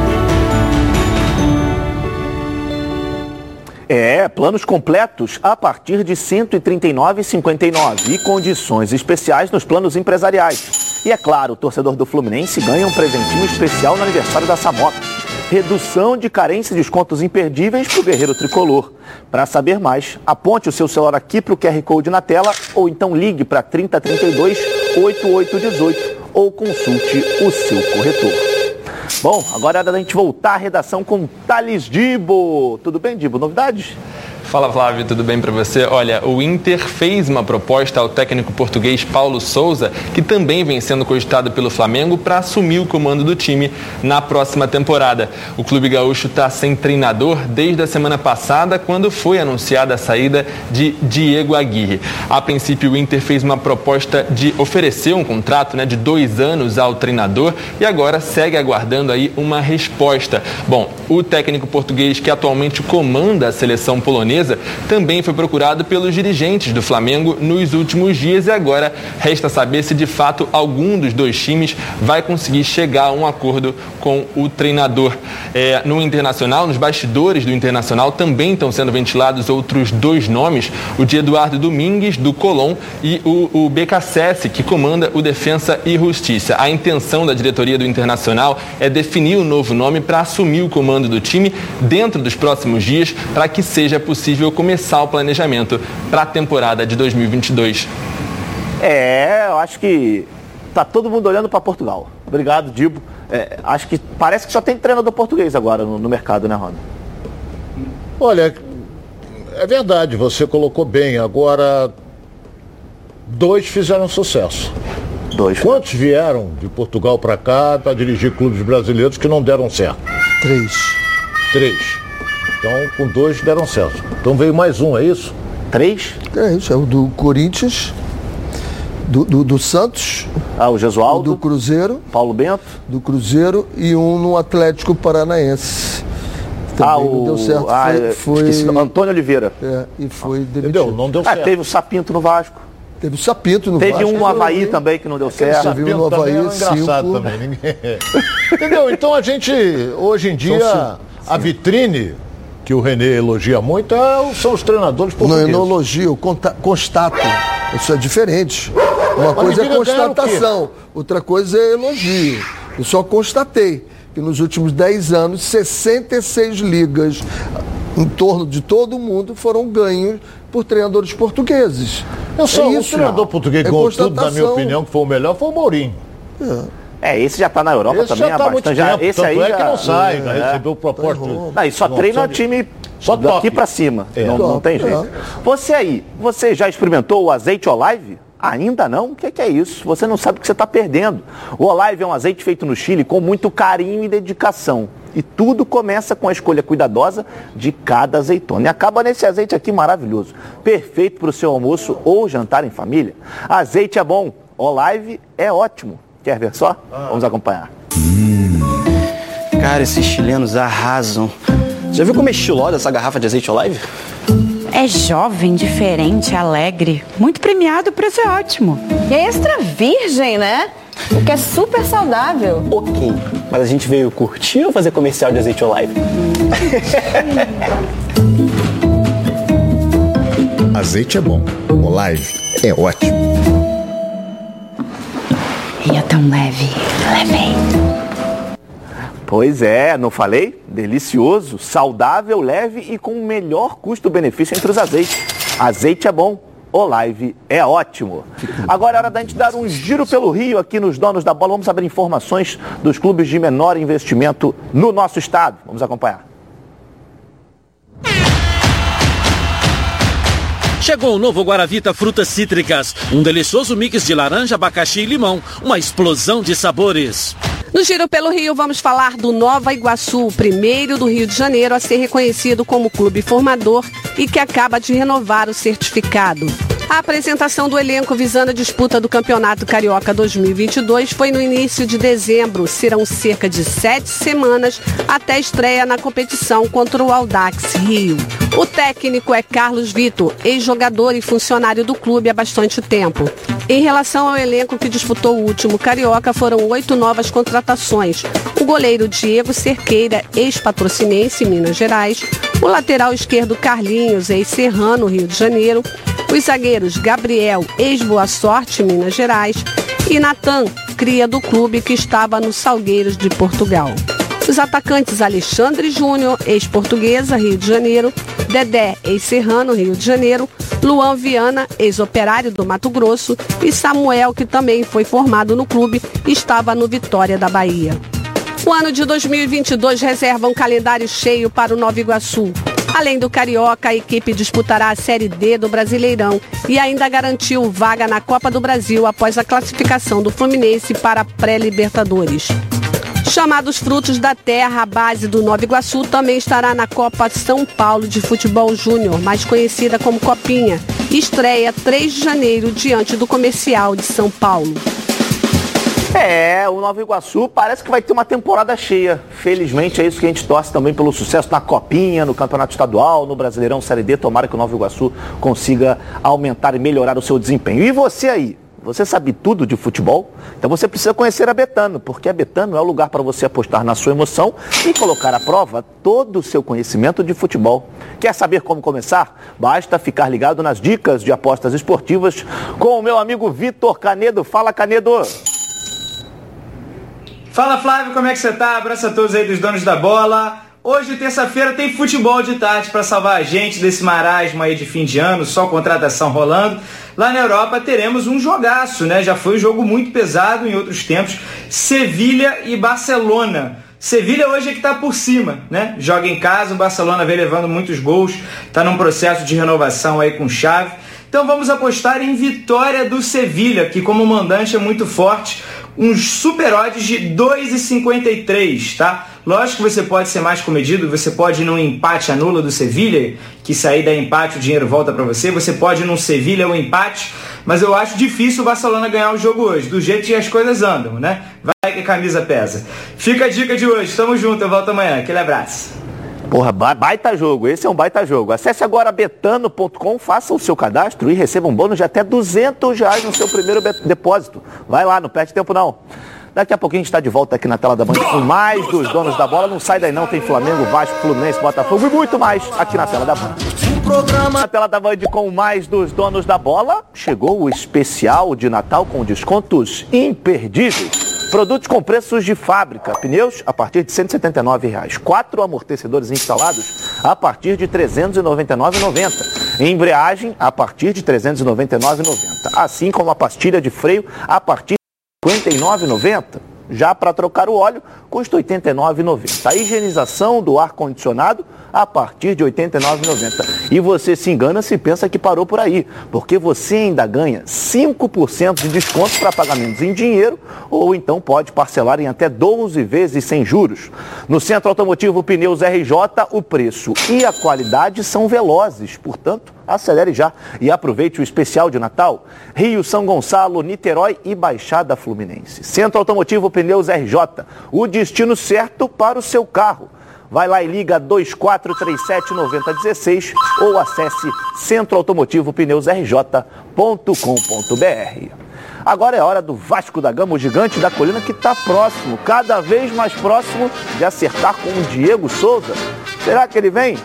É, planos completos a partir de R$ 139,59 e condições especiais nos planos empresariais. E é claro, o torcedor do Fluminense ganha um presentinho especial no aniversário da Samok. Redução de carência e descontos imperdíveis para o Guerreiro Tricolor. Para saber mais, aponte o seu celular aqui para o QR Code na tela ou então ligue para 3032 8818 ou consulte o seu corretor. Bom, agora é hora da gente voltar à redação com Thales Dibo. Tudo bem, Dibo? Novidades? Fala Flávio, tudo bem para você? Olha, o Inter fez uma proposta ao técnico português Paulo Souza, que também vem sendo cogitado pelo Flamengo para assumir o comando do time na próxima temporada. O clube gaúcho está sem treinador desde a semana passada, quando foi anunciada a saída de Diego Aguirre. A princípio, o Inter fez uma proposta de oferecer um contrato né, de dois anos ao treinador e agora segue aguardando aí uma resposta. Bom, o técnico português que atualmente comanda a seleção polonesa também foi procurado pelos dirigentes do Flamengo nos últimos dias e agora resta saber se de fato algum dos dois times vai conseguir chegar a um acordo com o treinador. É, no Internacional, nos bastidores do Internacional, também estão sendo ventilados outros dois nomes: o de Eduardo Domingues, do Colón, e o, o BKSS, que comanda o Defensa e Justiça. A intenção da diretoria do Internacional é definir o um novo nome para assumir o comando do time dentro dos próximos dias, para que seja possível possível começar o planejamento para a temporada de 2022. É, eu acho que tá todo mundo olhando para Portugal. Obrigado, Dibo. É, acho que parece que só tem treinador português agora no, no mercado, né, Ronald? Olha, é verdade, você colocou bem. Agora, dois fizeram sucesso. Dois. Quantos vieram de Portugal para cá para dirigir clubes brasileiros que não deram certo? Três. Três. Então, com dois deram certo. Então veio mais um, é isso? Três? Três. É o do Corinthians, do, do, do Santos. Ah, o Jesualdo. Do Cruzeiro. Paulo Bento. Do Cruzeiro e um no Atlético Paranaense. Também ah, o... não deu certo. Ah, foi, foi... Antônio Oliveira. É, e foi demitido. Entendeu? Não deu ah, certo. teve o Sapinto no Vasco. Teve o Sapinto no Teve Vasco. um no Havaí também que não deu certo. Teve um no Havaí, cinco. Também. Ninguém... Entendeu? Então a gente, hoje em dia, a vitrine que o Renê elogia muito é, são os treinadores portugueses. Não, eu não elogio, eu constato. Isso é diferente. Uma Mas coisa é constatação, outra coisa é elogio. Eu só constatei que nos últimos 10 anos, 66 ligas em torno de todo o mundo foram ganhos por treinadores portugueses. Eu sou é isso, o treinador português que é ganhou tudo, na minha opinião, que foi o melhor, foi o Mourinho. É. É, esse já está na Europa esse também já tá há bastante. Já, tempo, esse aí é já, que não sai, é, já recebeu proposta. Não, e só treina de... time só daqui para cima. É. Não, não, tem jeito. Você aí, você já experimentou o azeite Olive? Ainda não? O que, que, é isso? Você não sabe o que você está perdendo. O Olive é um azeite feito no Chile com muito carinho e dedicação. E tudo começa com a escolha cuidadosa de cada azeitona. E acaba nesse azeite aqui maravilhoso. Perfeito para o seu almoço ou jantar em família. Azeite é bom, Olive é ótimo. Quer ver só? Vamos acompanhar. Cara, esses chilenos arrasam. Já viu como é estilosa essa garrafa de azeite Olive? É jovem, diferente, alegre. Muito premiado, o preço é ótimo. E é extra virgem, né? O que é super saudável. Ok, mas a gente veio curtir ou fazer comercial de azeite Olive? azeite é bom, Olive é ótimo. E é tão leve, levei. Pois é, não falei? Delicioso, saudável, leve e com o melhor custo-benefício entre os azeites. Azeite é bom, Olive é ótimo. Agora é hora da gente dar um giro pelo Rio aqui nos donos da bola. Vamos saber informações dos clubes de menor investimento no nosso estado. Vamos acompanhar. Chegou o novo Guaravita Frutas Cítricas, um delicioso mix de laranja, abacaxi e limão, uma explosão de sabores. No Giro pelo Rio, vamos falar do Nova Iguaçu, o primeiro do Rio de Janeiro a ser reconhecido como clube formador e que acaba de renovar o certificado. A apresentação do elenco visando a disputa do Campeonato Carioca 2022 foi no início de dezembro. Serão cerca de sete semanas até a estreia na competição contra o Aldax Rio. O técnico é Carlos Vitor, ex-jogador e funcionário do clube há bastante tempo. Em relação ao elenco que disputou o último Carioca, foram oito novas contratações. Goleiro Diego Cerqueira, ex-patrocinense, Minas Gerais. O lateral esquerdo Carlinhos, ex-Serrano, Rio de Janeiro os zagueiros Gabriel, ex-Boa Sorte, Minas Gerais, e Natan, cria do clube que estava no Salgueiros de Portugal. Os atacantes Alexandre Júnior, ex-portuguesa, Rio de Janeiro, Dedé, ex-serrano, Rio de Janeiro, Luan Viana, ex-operário do Mato Grosso, e Samuel, que também foi formado no clube estava no Vitória da Bahia. O ano de 2022 reserva um calendário cheio para o Nova Iguaçu. Além do Carioca, a equipe disputará a Série D do Brasileirão e ainda garantiu vaga na Copa do Brasil após a classificação do Fluminense para a pré-Libertadores. Chamados Frutos da Terra, a base do Nova Iguaçu também estará na Copa São Paulo de Futebol Júnior, mais conhecida como Copinha. Estreia 3 de janeiro diante do Comercial de São Paulo. É, o Nova Iguaçu parece que vai ter uma temporada cheia. Felizmente é isso que a gente torce também pelo sucesso na Copinha, no Campeonato Estadual, no Brasileirão Série D. Tomara que o Nova Iguaçu consiga aumentar e melhorar o seu desempenho. E você aí? Você sabe tudo de futebol? Então você precisa conhecer a Betano, porque a Betano é o lugar para você apostar na sua emoção e colocar à prova todo o seu conhecimento de futebol. Quer saber como começar? Basta ficar ligado nas dicas de apostas esportivas com o meu amigo Vitor Canedo. Fala, Canedo! Fala Flávio, como é que você tá? Abraço a todos aí dos donos da bola. Hoje, terça-feira, tem futebol de tarde para salvar a gente desse marasmo aí de fim de ano, só contratação rolando. Lá na Europa teremos um jogaço, né? Já foi um jogo muito pesado em outros tempos. Sevilha e Barcelona. Sevilha hoje é que está por cima, né? Joga em casa, o Barcelona vem levando muitos gols, está num processo de renovação aí com chave. Então vamos apostar em vitória do Sevilha, que como mandante é muito forte, uns super odds de 2,53, tá? Lógico que você pode ser mais comedido, você pode ir num empate anula do Sevilha, que sair da empate o dinheiro volta para você, você pode ir num Sevilha ou empate, mas eu acho difícil o Barcelona ganhar o jogo hoje, do jeito que as coisas andam, né? Vai que a camisa pesa. Fica a dica de hoje, tamo junto, eu volto amanhã, aquele abraço. Porra, baita jogo. Esse é um baita jogo. Acesse agora betano.com, faça o seu cadastro e receba um bônus de até 200 reais no seu primeiro depósito. Vai lá, não perde tempo não. Daqui a pouquinho a gente está de volta aqui na tela da Band com mais dos donos da bola. Não sai daí não, tem Flamengo, Vasco, Fluminense, Botafogo e muito mais aqui na tela da Band. Na tela da Band com mais dos donos da bola, chegou o especial de Natal com descontos imperdíveis. Produtos com preços de fábrica. Pneus a partir de 179 reais. Quatro amortecedores instalados a partir de R$ 399,90. Embreagem a partir de R$ 399,90. Assim como a pastilha de freio a partir de R$ 59,90. Já para trocar o óleo, custa R$ 89,90. A higienização do ar-condicionado a partir de R$ 89,90. E você se engana se pensa que parou por aí, porque você ainda ganha 5% de desconto para pagamentos em dinheiro ou então pode parcelar em até 12 vezes sem juros. No Centro Automotivo Pneus RJ, o preço e a qualidade são velozes, portanto, acelere já e aproveite o especial de Natal. Rio, São Gonçalo, Niterói e Baixada Fluminense. Centro Automotivo Pneus RJ, o destino certo para o seu carro. Vai lá e liga 2437-9016 ou acesse centroautomotivopneusrj.com.br. Agora é hora do Vasco da Gama, o gigante da colina que está próximo, cada vez mais próximo de acertar com o Diego Souza. Será que ele vem?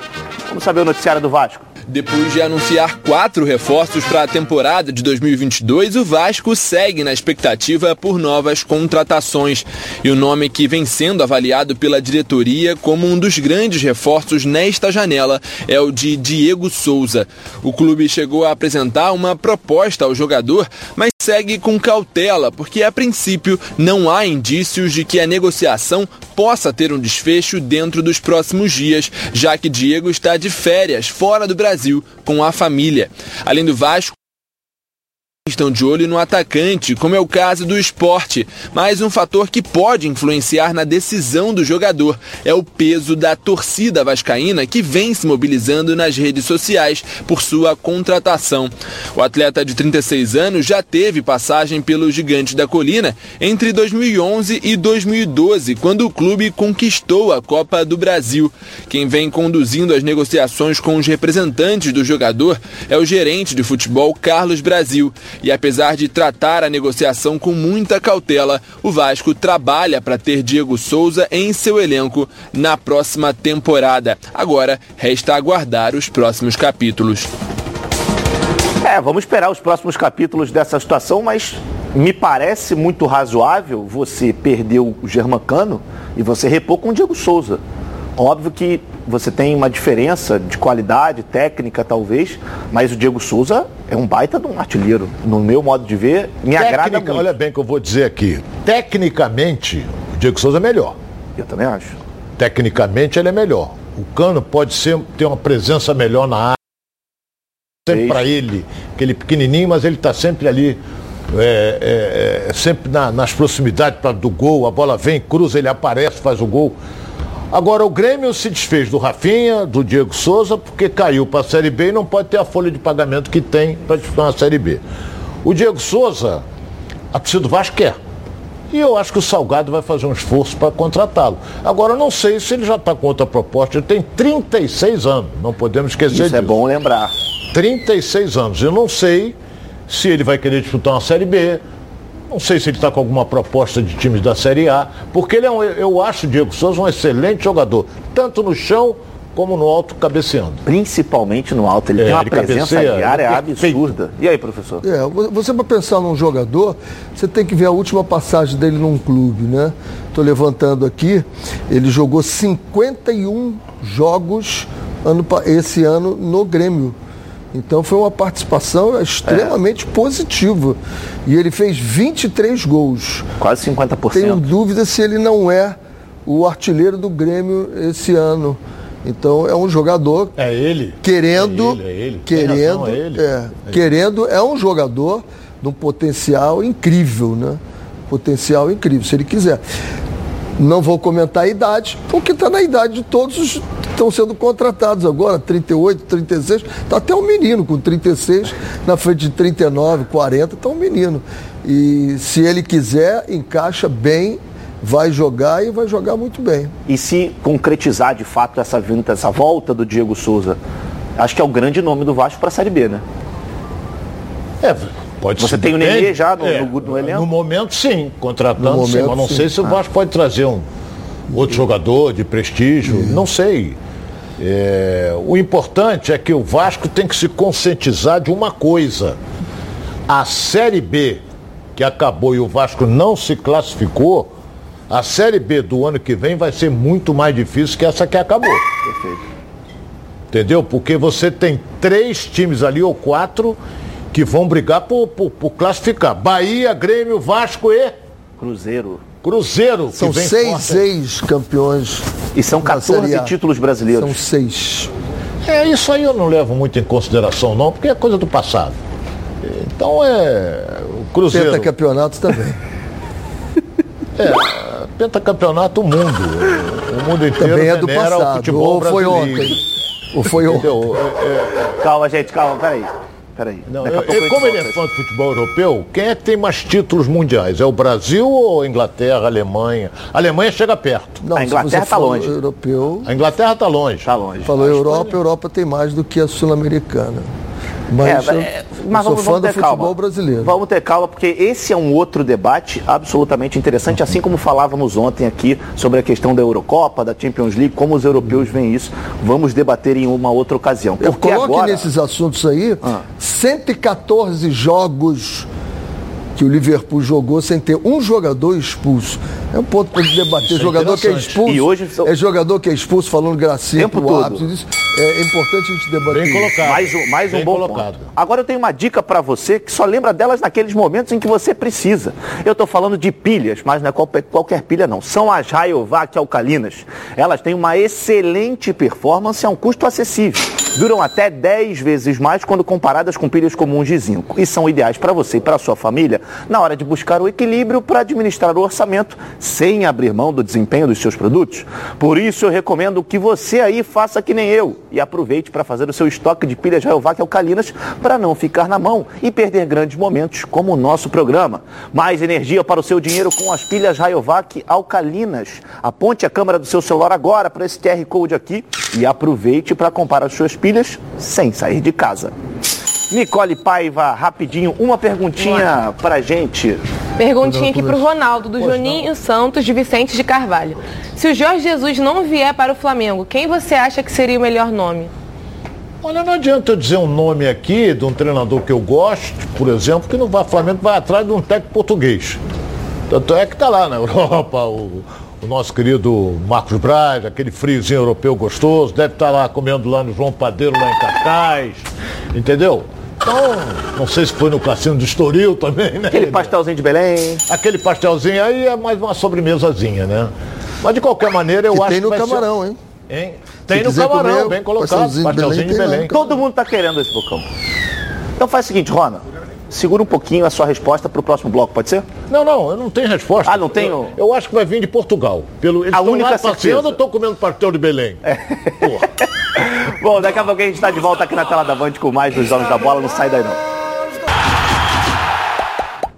Vamos saber o noticiário do Vasco. Depois de anunciar quatro reforços para a temporada de 2022, o Vasco segue na expectativa por novas contratações. E o nome que vem sendo avaliado pela diretoria como um dos grandes reforços nesta janela é o de Diego Souza. O clube chegou a apresentar uma proposta ao jogador, mas segue com cautela, porque a princípio não há indícios de que a negociação possa ter um desfecho dentro dos próximos dias, já que Diego está de férias fora do Brasil com a família. Além do Vasco, estão de olho no atacante, como é o caso do esporte. Mas um fator que pode influenciar na decisão do jogador é o peso da torcida vascaína que vem se mobilizando nas redes sociais por sua contratação. O atleta de 36 anos já teve passagem pelo Gigante da Colina entre 2011 e 2012, quando o clube conquistou a Copa do Brasil. Quem vem conduzindo as negociações com os representantes do jogador é o gerente de futebol Carlos Brasil. E apesar de tratar a negociação com muita cautela, o Vasco trabalha para ter Diego Souza em seu elenco na próxima temporada. Agora resta aguardar os próximos capítulos. É, vamos esperar os próximos capítulos dessa situação, mas me parece muito razoável você perder o Germancano e você repor com o Diego Souza. Óbvio que você tem uma diferença de qualidade técnica, talvez, mas o Diego Souza é um baita de um artilheiro. No meu modo de ver, me Técnica, agrada muito. Olha bem o que eu vou dizer aqui. Tecnicamente, o Diego Souza é melhor. Eu também acho. Tecnicamente ele é melhor. O Cano pode ser, ter uma presença melhor na área. Sempre para ele, aquele pequenininho, mas ele está sempre ali, é, é, é, sempre na- nas proximidades pra, do gol. A bola vem, cruza, ele aparece, faz o gol. Agora o Grêmio se desfez do Rafinha, do Diego Souza, porque caiu para a Série B e não pode ter a folha de pagamento que tem para disputar na Série B. O Diego Souza, a torcida do Vasco quer. E eu acho que o Salgado vai fazer um esforço para contratá-lo. Agora, eu não sei se ele já está com outra proposta. Ele tem 36 anos, não podemos esquecer Isso disso. é bom lembrar. 36 anos. Eu não sei se ele vai querer disputar uma Série B. Não sei se ele está com alguma proposta de times da Série A. Porque ele é um, eu acho o Diego Souza um excelente jogador. Tanto no chão como no alto cabeceando. Principalmente no alto. Ele É, tem uma ele presença diária é absurda. E aí, professor? É, vo- você para pensar num jogador, você tem que ver a última passagem dele num clube, né? Estou levantando aqui, ele jogou 51 jogos ano, esse ano no Grêmio. Então foi uma participação extremamente positiva. E ele fez 23 gols. Quase 50%. Tenho dúvida se ele não é o artilheiro do Grêmio esse ano. Então é um jogador É ele. querendo, É ele, é ele. Querendo, razão, é ele. é, querendo é um jogador de um potencial incrível, né? Potencial incrível, se ele quiser. Não vou comentar a idade, porque está na idade de todos os que estão sendo contratados agora, 38, 36, está até um menino com 36, na frente de 39, 40, está um menino. E se ele quiser, encaixa bem, vai jogar e vai jogar muito bem. E se concretizar de fato essa vinda, essa volta do Diego Souza, acho que é o grande nome do Vasco para a Série B, né? É, pode Você tem o. Nenê já no, É, no, no elenco? No momento, sim. Contratando, No sim. momento, Mas não sim. sei se o Ah. Vasco pode trazer um outro jogador de prestígio. Não sei. É, o importante é que o Vasco tem que se conscientizar de uma coisa. A Série B, que acabou e o Vasco não se classificou, a Série B do ano que vem vai ser muito mais difícil que essa que acabou. Perfeito. Entendeu? Porque você tem três times ali, ou quatro, que vão brigar por, por- por classificar. Bahia, Grêmio, Vasco e Cruzeiro. Cruzeiro. que São vem seis forte. ex-campeões. E são da Série 14 A. títulos brasileiros. São seis. É, isso aí eu não levo muito em consideração, não, porque é coisa do passado. Então é. O Cruzeiro. Pentacampeonatos também. É, pentacampeonato o mundo. O mundo inteiro Também é do venera o passado. futebol Ou foi brasileiro. ontem. Ou foi ontem. Entendeu? É, Calma, gente, calma, peraí. Peraí. Não, eu- eu- como ele é fã do futebol europeu, quem é que tem mais títulos mundiais? É o Brasil ou a Inglaterra, a Alemanha? A Alemanha chega perto. Não, A se Inglaterra você tá falou longe. Europeu. A Inglaterra está longe. Tá longe. Falou Europa, a Europa tem mais do que a Sul-Americana. Mas, É, eu, é, eu mas sou vamos, fã vamos do ter futebol calma. brasileiro. Vamos ter calma, porque esse é um outro debate absolutamente interessante, assim como falávamos ontem aqui sobre a questão da Eurocopa, da Champions League, como os europeus veem isso. Vamos debater em uma outra ocasião. Eu Porque coloque agora... nesses assuntos aí Ah. 114 jogos que o Liverpool jogou sem ter um jogador expulso. É um ponto para debater. Isso é jogador que é expulso. E hoje são- É jogador que é expulso falando gracinha Tempo pro árbitro. Isso é importante a gente debater. Bem isso. colocado. Mais um, mais um bom colocado. ponto. Agora eu tenho uma dica para você que só lembra delas naqueles momentos em que você precisa. Eu estou falando de pilhas, mas não é qualquer, qualquer pilha não. São as Rayovac alcalinas. Elas têm uma excelente performance a um custo acessível. Duram até 10 vezes mais quando comparadas com pilhas comuns de zinco. E são ideais para você e para sua família na hora de buscar o equilíbrio para administrar o orçamento sem abrir mão do desempenho dos seus produtos. Por isso eu recomendo que você aí faça que nem eu e aproveite para fazer o seu estoque de pilhas Rayovac alcalinas para não ficar na mão e perder grandes momentos como o nosso programa. Mais energia para o seu dinheiro com as pilhas Rayovac alcalinas. Aponte a câmera do seu celular agora para esse QR Code aqui e aproveite para comprar as suas pilhas sem sair de casa. Nicole Paiva, rapidinho, uma perguntinha pra gente. Perguntinha aqui pro Ronaldo, do Juninho Santos, de Vicente de Carvalho. Se o Jorge Jesus não vier para o Flamengo, quem você acha que seria o melhor nome? Olha, não adianta eu dizer um nome aqui de um treinador que eu gosto, por exemplo, que não vai, Flamengo vai atrás de um técnico português. Tanto é que está lá na Europa o, o nosso querido Marcos Braz, aquele friozinho europeu gostoso, deve estar lá comendo lá no João Padeiro, lá em Cascais, entendeu? Então, não sei se foi no cassino do Estoril também, né? Aquele pastelzinho de Belém. Aquele pastelzinho aí é mais uma sobremesazinha, né? Mas de qualquer maneira, eu Que acho tem que no vai ser- camarão, hein? Hein? Tem Se no camarão, comer, bem colocado. pastelzinho de Pastelzinho de Belém tem Belém. Todo mundo tá querendo esse bocão. Então faz o seguinte, Rona. Segura um pouquinho a sua resposta pro próximo bloco, pode ser? Não, não, eu não tenho resposta. Ah, não tenho? Eu, eu acho que vai vir de Portugal. Pelo, eles A única lá passeando certeza. ou estão comendo pastel de Belém? Bom, daqui a pouco a gente está de volta aqui na tela da Band com mais dos Donos da Bola. Não sai daí não.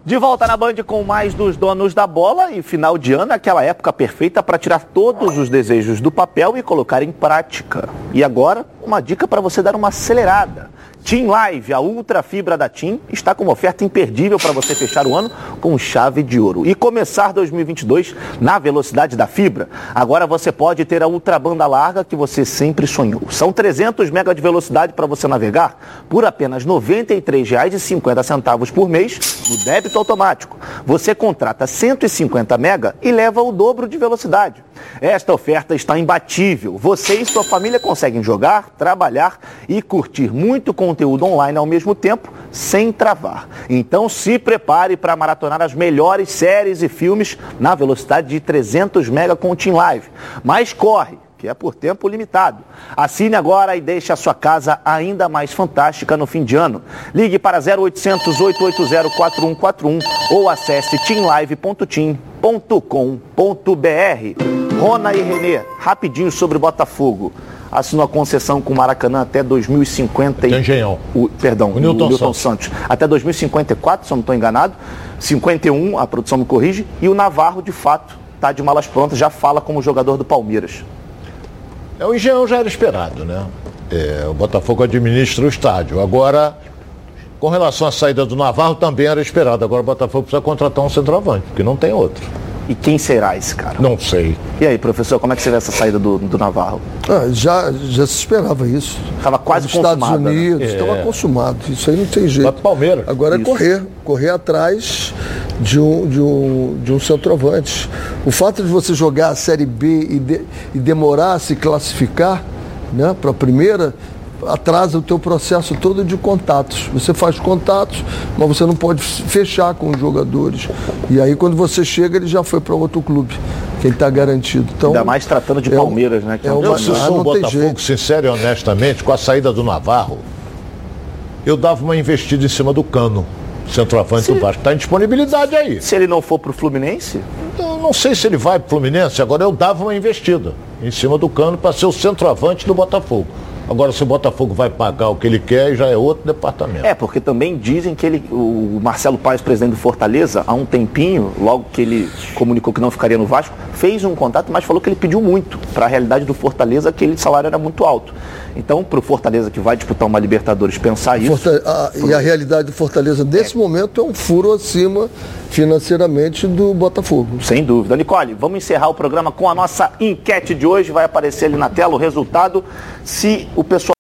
De volta na Band com mais dos Donos da Bola e final de ano é aquela época perfeita para tirar todos os desejos do papel e colocar em prática. E agora, uma dica para você dar uma acelerada. Team Live, a ultra fibra da Team, está com uma oferta imperdível para você fechar o ano com chave de ouro e começar 2022 na velocidade da fibra. Agora você pode ter a ultra banda larga que você sempre sonhou. São 300 mega de velocidade para você navegar por apenas R$ 93,50 por mês no débito automático. Você contrata 150 mega e leva o dobro de velocidade. Esta oferta está imbatível. Você e sua família conseguem jogar, trabalhar e curtir muito conteúdo online ao mesmo tempo, sem travar. Então se prepare para maratonar as melhores séries e filmes na velocidade de 300 mega com o Team Live. Mas corre! Que é por tempo limitado. Assine agora e deixe a sua casa ainda mais fantástica no fim de ano. Ligue para 0800 880 4141 ou acesse teamlive.team.com.br. Rona e Renê, rapidinho sobre o Botafogo. Assinou a concessão com o Maracanã até 2050 e... Engenhão. O, perdão, O Newton Newton Santos. Santos. Até 2054, se eu não estou enganado. 51, a produção me corrige. E o Navarro, de fato, está de malas prontas, já fala como jogador do Palmeiras. É, o Engenhão já era esperado, né? É, o Botafogo administra o estádio. Agora, com relação à saída do Navarro, também era esperado. Agora o Botafogo precisa contratar um centroavante, porque não tem outro. E quem será esse cara? Não sei. E aí, professor, como é que você vê essa saída do, do Navarro? Ah, já, já se esperava isso. Estava quase Os Estados consumada, né? Unidos, É. estava consumado. Isso aí não tem jeito. Palmeiras. Agora é Isso. correr, correr atrás de um, de, um, de um centroavante. O fato de você jogar a Série B e, de- e demorar a se classificar né, para a primeira, atrasa o teu processo todo de contatos. Você faz contatos, mas você não pode fechar com os jogadores. E aí quando você chega, ele já foi para outro clube, que ele está garantido. Então, Ainda mais tratando de é um- Palmeiras, né? Que é é um uma- Eu, se Ah, sou o tem Botafogo, sincero e honestamente, com a saída do Navarro, eu dava uma investida em cima do cano. Centroavante do Vasco. Está em disponibilidade aí. Se ele não for para o Fluminense, Eu não sei se ele vai pro Fluminense, agora eu dava uma investida em cima do cano para ser o centroavante do Botafogo. Agora, se o Botafogo vai pagar o que ele quer, já é outro departamento. É, porque também dizem que ele, o Marcelo Paes, presidente do Fortaleza, há um tempinho, logo que ele comunicou que não ficaria no Vasco, fez um contato, mas falou que ele pediu muito para a realidade do Fortaleza, que aquele salário era muito alto. Então, para o Fortaleza que vai disputar uma Libertadores pensar isso. Forta- a- e a realidade do Fortaleza nesse momento é um furo acima financeiramente do Botafogo. Sem dúvida. Nicole, vamos encerrar o programa com a nossa enquete de hoje. Vai aparecer ali na tela o resultado. Se o pessoal.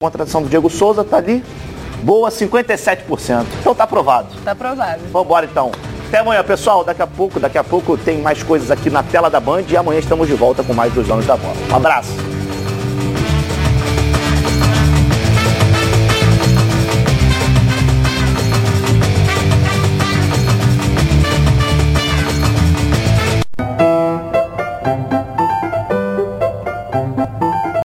A contratação do Diego Souza tá ali. Boa, 57%. Então tá aprovado. Tá aprovado. Vamos embora então. Até amanhã, pessoal. Daqui a pouco, daqui a pouco tem mais coisas aqui na tela da Band e amanhã estamos de volta com mais dos anos da bola. Um abraço.